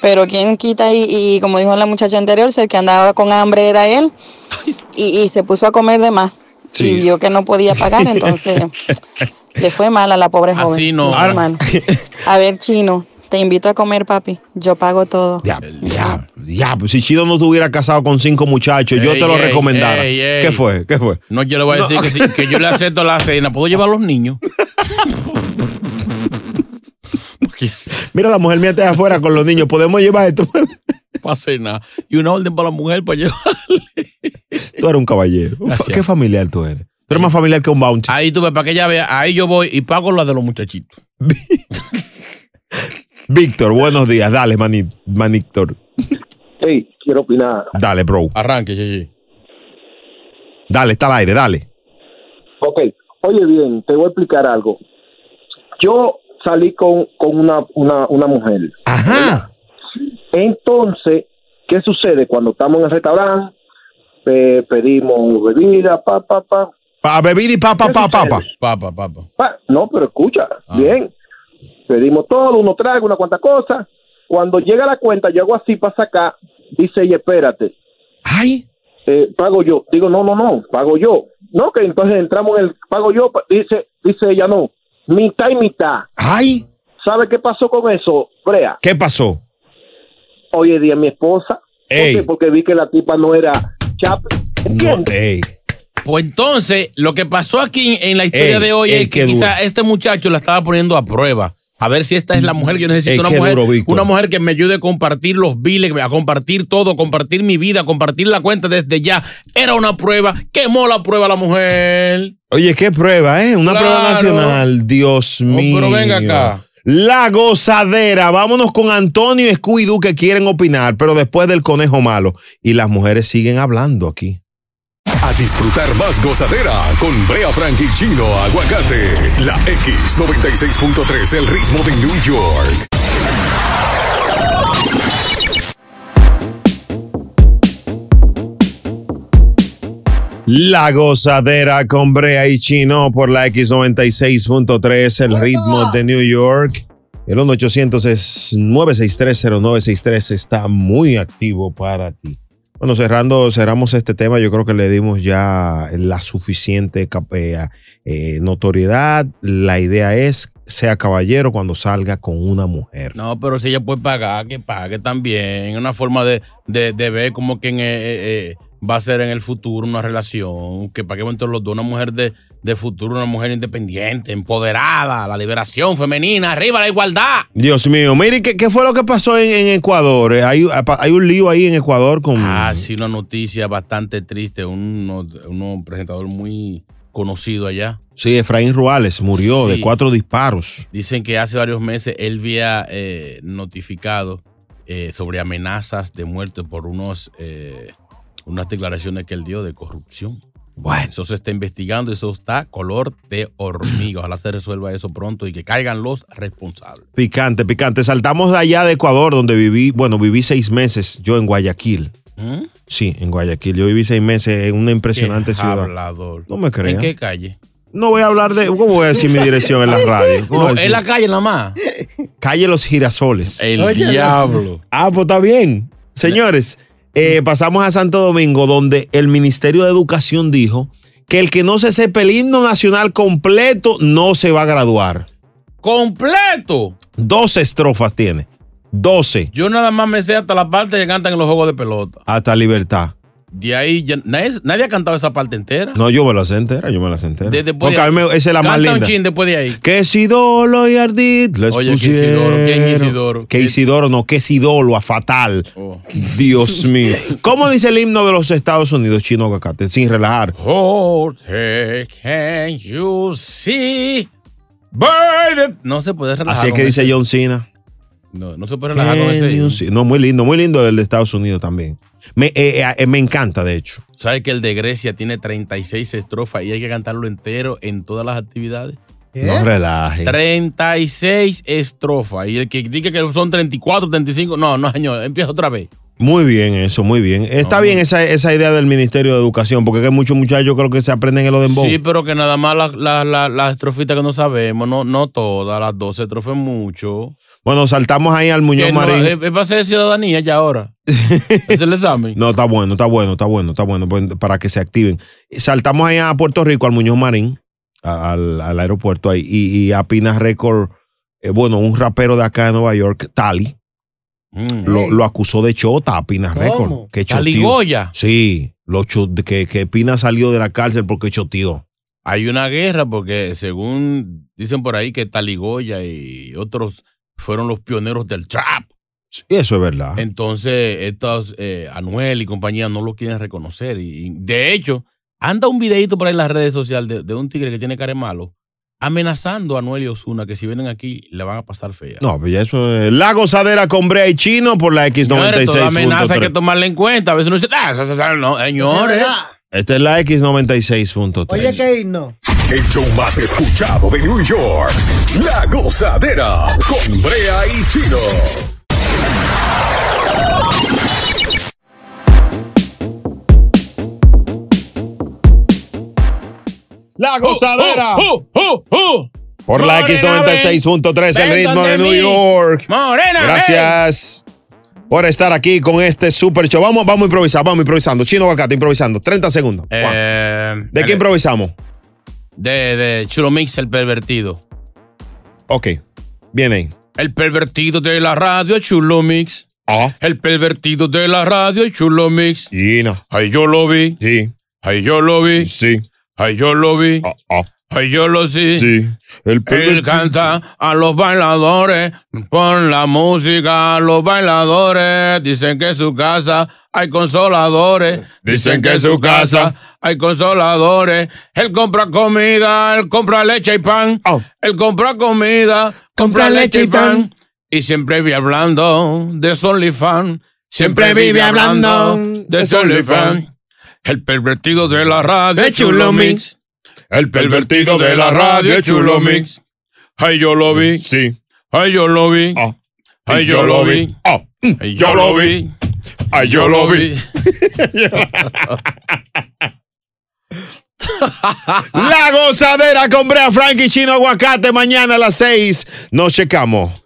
Pero quien quita y, y como dijo la muchacha anterior, si el que andaba con hambre era él y, y se puso a comer de más y vio que no podía pagar, *laughs* entonces le fue mal a la pobre joven. Así no. A ver, chino, te invito a comer, papi. Yo pago todo. Ya, ya, ya. Pues si Chido no estuviera casado con cinco muchachos, yo te lo ey, recomendara. ey, ey. ¿Qué fue? ¿Qué fue? No, yo le voy a decir No. que, sí, que yo le acepto la cena. ¿Puedo llevar a los niños? Mira, la mujer mía está afuera con los niños. ¿Podemos llevar esto? *laughs* Para cenar. Y una orden para la mujer para llevar. Tú eres un caballero. Gracias. ¿Qué familiar tú eres? Tú eres más familiar que un bounty. Ahí tú ves, para que ella vea, ahí yo voy y pago la de los muchachitos. *laughs* Víctor, buenos días. Dale, mani- Maníctor. Sí, quiero opinar. Dale, bro. Arranque, Gigi. Dale, está al aire, dale. Ok, oye bien, te voy a explicar algo. Yo salí con, con una, una, una mujer. Ajá. Entonces, ¿qué sucede? Cuando estamos en el restaurante, pe- pedimos bebida, pa, pa, pa. Pa, bebida y papa, papa, papa. Papa, papa. Pa- No, pero escucha, bien. Pedimos todo, uno trae una cuanta cosa. Cuando llega la cuenta, yo hago así para sacar, dice, y espérate. Ay. Eh, pago yo. Digo, no, no, no, pago yo. No, que entonces entramos en el pago yo. pa- Dice, dice ella, no, mitad y mitad. Ay. ¿Sabe qué pasó con eso, Brea? ¿Qué pasó? Hoy en día mi esposa. ¿Por Ey. qué? Porque vi que la tipa no era chapa. ey. Pues entonces, lo que pasó aquí en la historia Ey, de hoy ey, es que qué quizá duro. este muchacho la estaba poniendo a prueba. A ver si esta es la mujer que yo necesito. Una, mujer, duro, una mujer que me ayude a compartir los biles, a compartir todo, compartir mi vida, compartir la cuenta desde ya. Era una prueba. Quemó la prueba la mujer. Oye, qué prueba, ¿eh? Una Claro. prueba nacional. Dios mío. pero venga acá. La gozadera. Vámonos con Antonio y Scooby-Doo que quieren opinar, pero después del conejo malo. Y las mujeres siguen hablando aquí. A disfrutar más gozadera con Brea Frank y Chino Aguacate. La X96.3, el ritmo de New York. La gozadera con Brea y Chino por la X96.3, el ritmo de New York. El 1-800-963-0963 está muy activo para ti. Bueno, cerrando, cerramos este tema, yo creo que le dimos ya la suficiente eh, eh, notoriedad. La idea es, sea caballero cuando salga con una mujer. No, pero si ella puede pagar, que pague también. Una forma de, de, de ver como que en, eh, eh, eh, va a ser en el futuro una relación. Que paguemos entre los dos. Una mujer de, de futuro, una mujer independiente, empoderada, la liberación femenina, arriba la igualdad. Dios mío, mire, ¿qué, qué fue lo que pasó en, en Ecuador? Eh, Hay, hay un lío ahí en Ecuador con... Ah, sí, una noticia bastante triste. Un, un presentador muy conocido allá. Sí, Efraín Ruales murió de cuatro disparos. Dicen que hace varios meses él había eh, notificado eh, sobre amenazas de muerte por unos, eh, unas declaraciones que él dio de corrupción. Bueno. Eso se está investigando, eso está color de hormiga. Ojalá se resuelva eso pronto y que caigan los responsables. Picante, picante. Saltamos de allá de Ecuador, donde viví, bueno, viví seis meses yo en Guayaquil. ¿Mm? Sí, en Guayaquil. Yo viví seis meses en una impresionante Qué ciudad. hablador. No me creas. ¿En qué calle? No voy a hablar de. ¿Cómo voy a decir mi dirección en la radio? ¿Cómo No, en la calle nada más. Calle Los Girasoles. El Oye, diablo. Ah, pues está bien. Señores, eh, pasamos a Santo Domingo, donde el Ministerio de Educación dijo que el que no se sepa el himno nacional completo no se va a graduar. ¡Completo! 12 estrofas tiene. 12. Yo nada más me sé hasta la parte que cantan en los juegos de pelota. Hasta libertad. De ahí ya- nadie, nadie ha cantado esa parte entera. No, yo me la sé entera, yo me la sé entera. De- después Porque de a mí me- esa es la más linda. un chin después de ahí. Que Sidolo y Ardit les Oye, que pusieron. Isidoro, ¿quién Isidoro? Que Isidoro, no, que Sidolo, a fatal. Oh. Dios *laughs* mío. ¿Cómo dice el himno de los Estados Unidos, chino aguacate? Sin relajar. Oh, can you see? No se puede relajar. Así es que dice. John Cena. No, no se puede relajar con ese. you see? No, muy lindo, muy lindo el de Estados Unidos también. Me, eh, eh, me encanta, de hecho. ¿Sabes que el de Grecia tiene 36 estrofas y hay que cantarlo entero en todas las actividades? No relaje. 36 estrofas. Y el que diga que son 34, 35, no, no, señor, empieza otra vez. Muy bien, eso, muy bien. Está bien esa, esa idea del Ministerio de Educación, porque hay muchos muchachos creo que se aprenden en lo de Sí, pero que nada más las la, la, las estrofitas que no sabemos, no, no todas, las 12 estrofas es mucho. Bueno, saltamos ahí al Muñoz no, Marín. es, es para ser ciudadanía ya ahora. *laughs* es el examen. No, está bueno, está bueno, está bueno, está bueno, pues, para que se activen. Saltamos ahí a Puerto Rico, al Muñoz Marín, al, al aeropuerto ahí, y, y a Pina Record, eh, bueno, un rapero de acá de Nueva York, Tali, lo, lo acusó de chota a Pina Record. Que. ¿Taligoya? Sí, lo que, que Pina salió de la cárcel porque choteó. Hay una guerra porque según dicen por ahí que Taligoya y otros fueron los pioneros del trap. Sí, eso es verdad. Entonces, estos eh, Anuel y compañía no lo quieren reconocer. Y, y, de hecho, anda un videito por ahí en las redes sociales de, de un tigre que tiene cara de malo amenazando a Anuel y Osuna que si vienen aquí le van a pasar fea. No, pues ya eso es la gozadera con Brea y Chino por la Señores, toda amenaza hay que X96.3. tomarla en cuenta. A veces uno dice, ah, no, señores. Esta es la X96.3. Oye, ¿qué himno? El show más escuchado de New York. La gozadera con Brea y Chino. La gozadera. ¡Oh, oh, oh! Por la Morena, X96.3, el ritmo de New mí. York. Morena, Gracias por estar aquí con este super show. Vamos, vamos a improvisar, vamos improvisando. Chino Aguacate, improvisando. 30 segundos. Eh, ¿De qué improvisamos? De, de Chulo Mix, el pervertido. Ok, bien ahí. El pervertido de la radio, Chulo Mix. El pervertido de la radio, Chulo Mix. Sí, no. Ahí yo lo vi. Sí. Ahí yo lo vi. Sí. Ahí yo lo vi. Ay, yo lo sí. Sí. El Él canta a los bailadores, pon la música a los bailadores. Dicen que en su casa hay consoladores. Dicen que en su casa hay consoladores. Él compra comida, él compra leche y pan. Él compra comida, compra leche y pan. Y siempre vive hablando de Solifan. Siempre vive hablando de Solifan. El pervertido de la radio, Chulo Mix. El pervertido de la radio, Chulo Mix. Ay, yo lo vi. Sí. Ay, yo lo vi. Ay, yo lo vi. Ay, yo lo vi. Ay, yo lo vi. *laughs* La gozadera con Brea Frank y Chino Aguacate mañana a las 6. Nos checamos.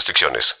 restricciones.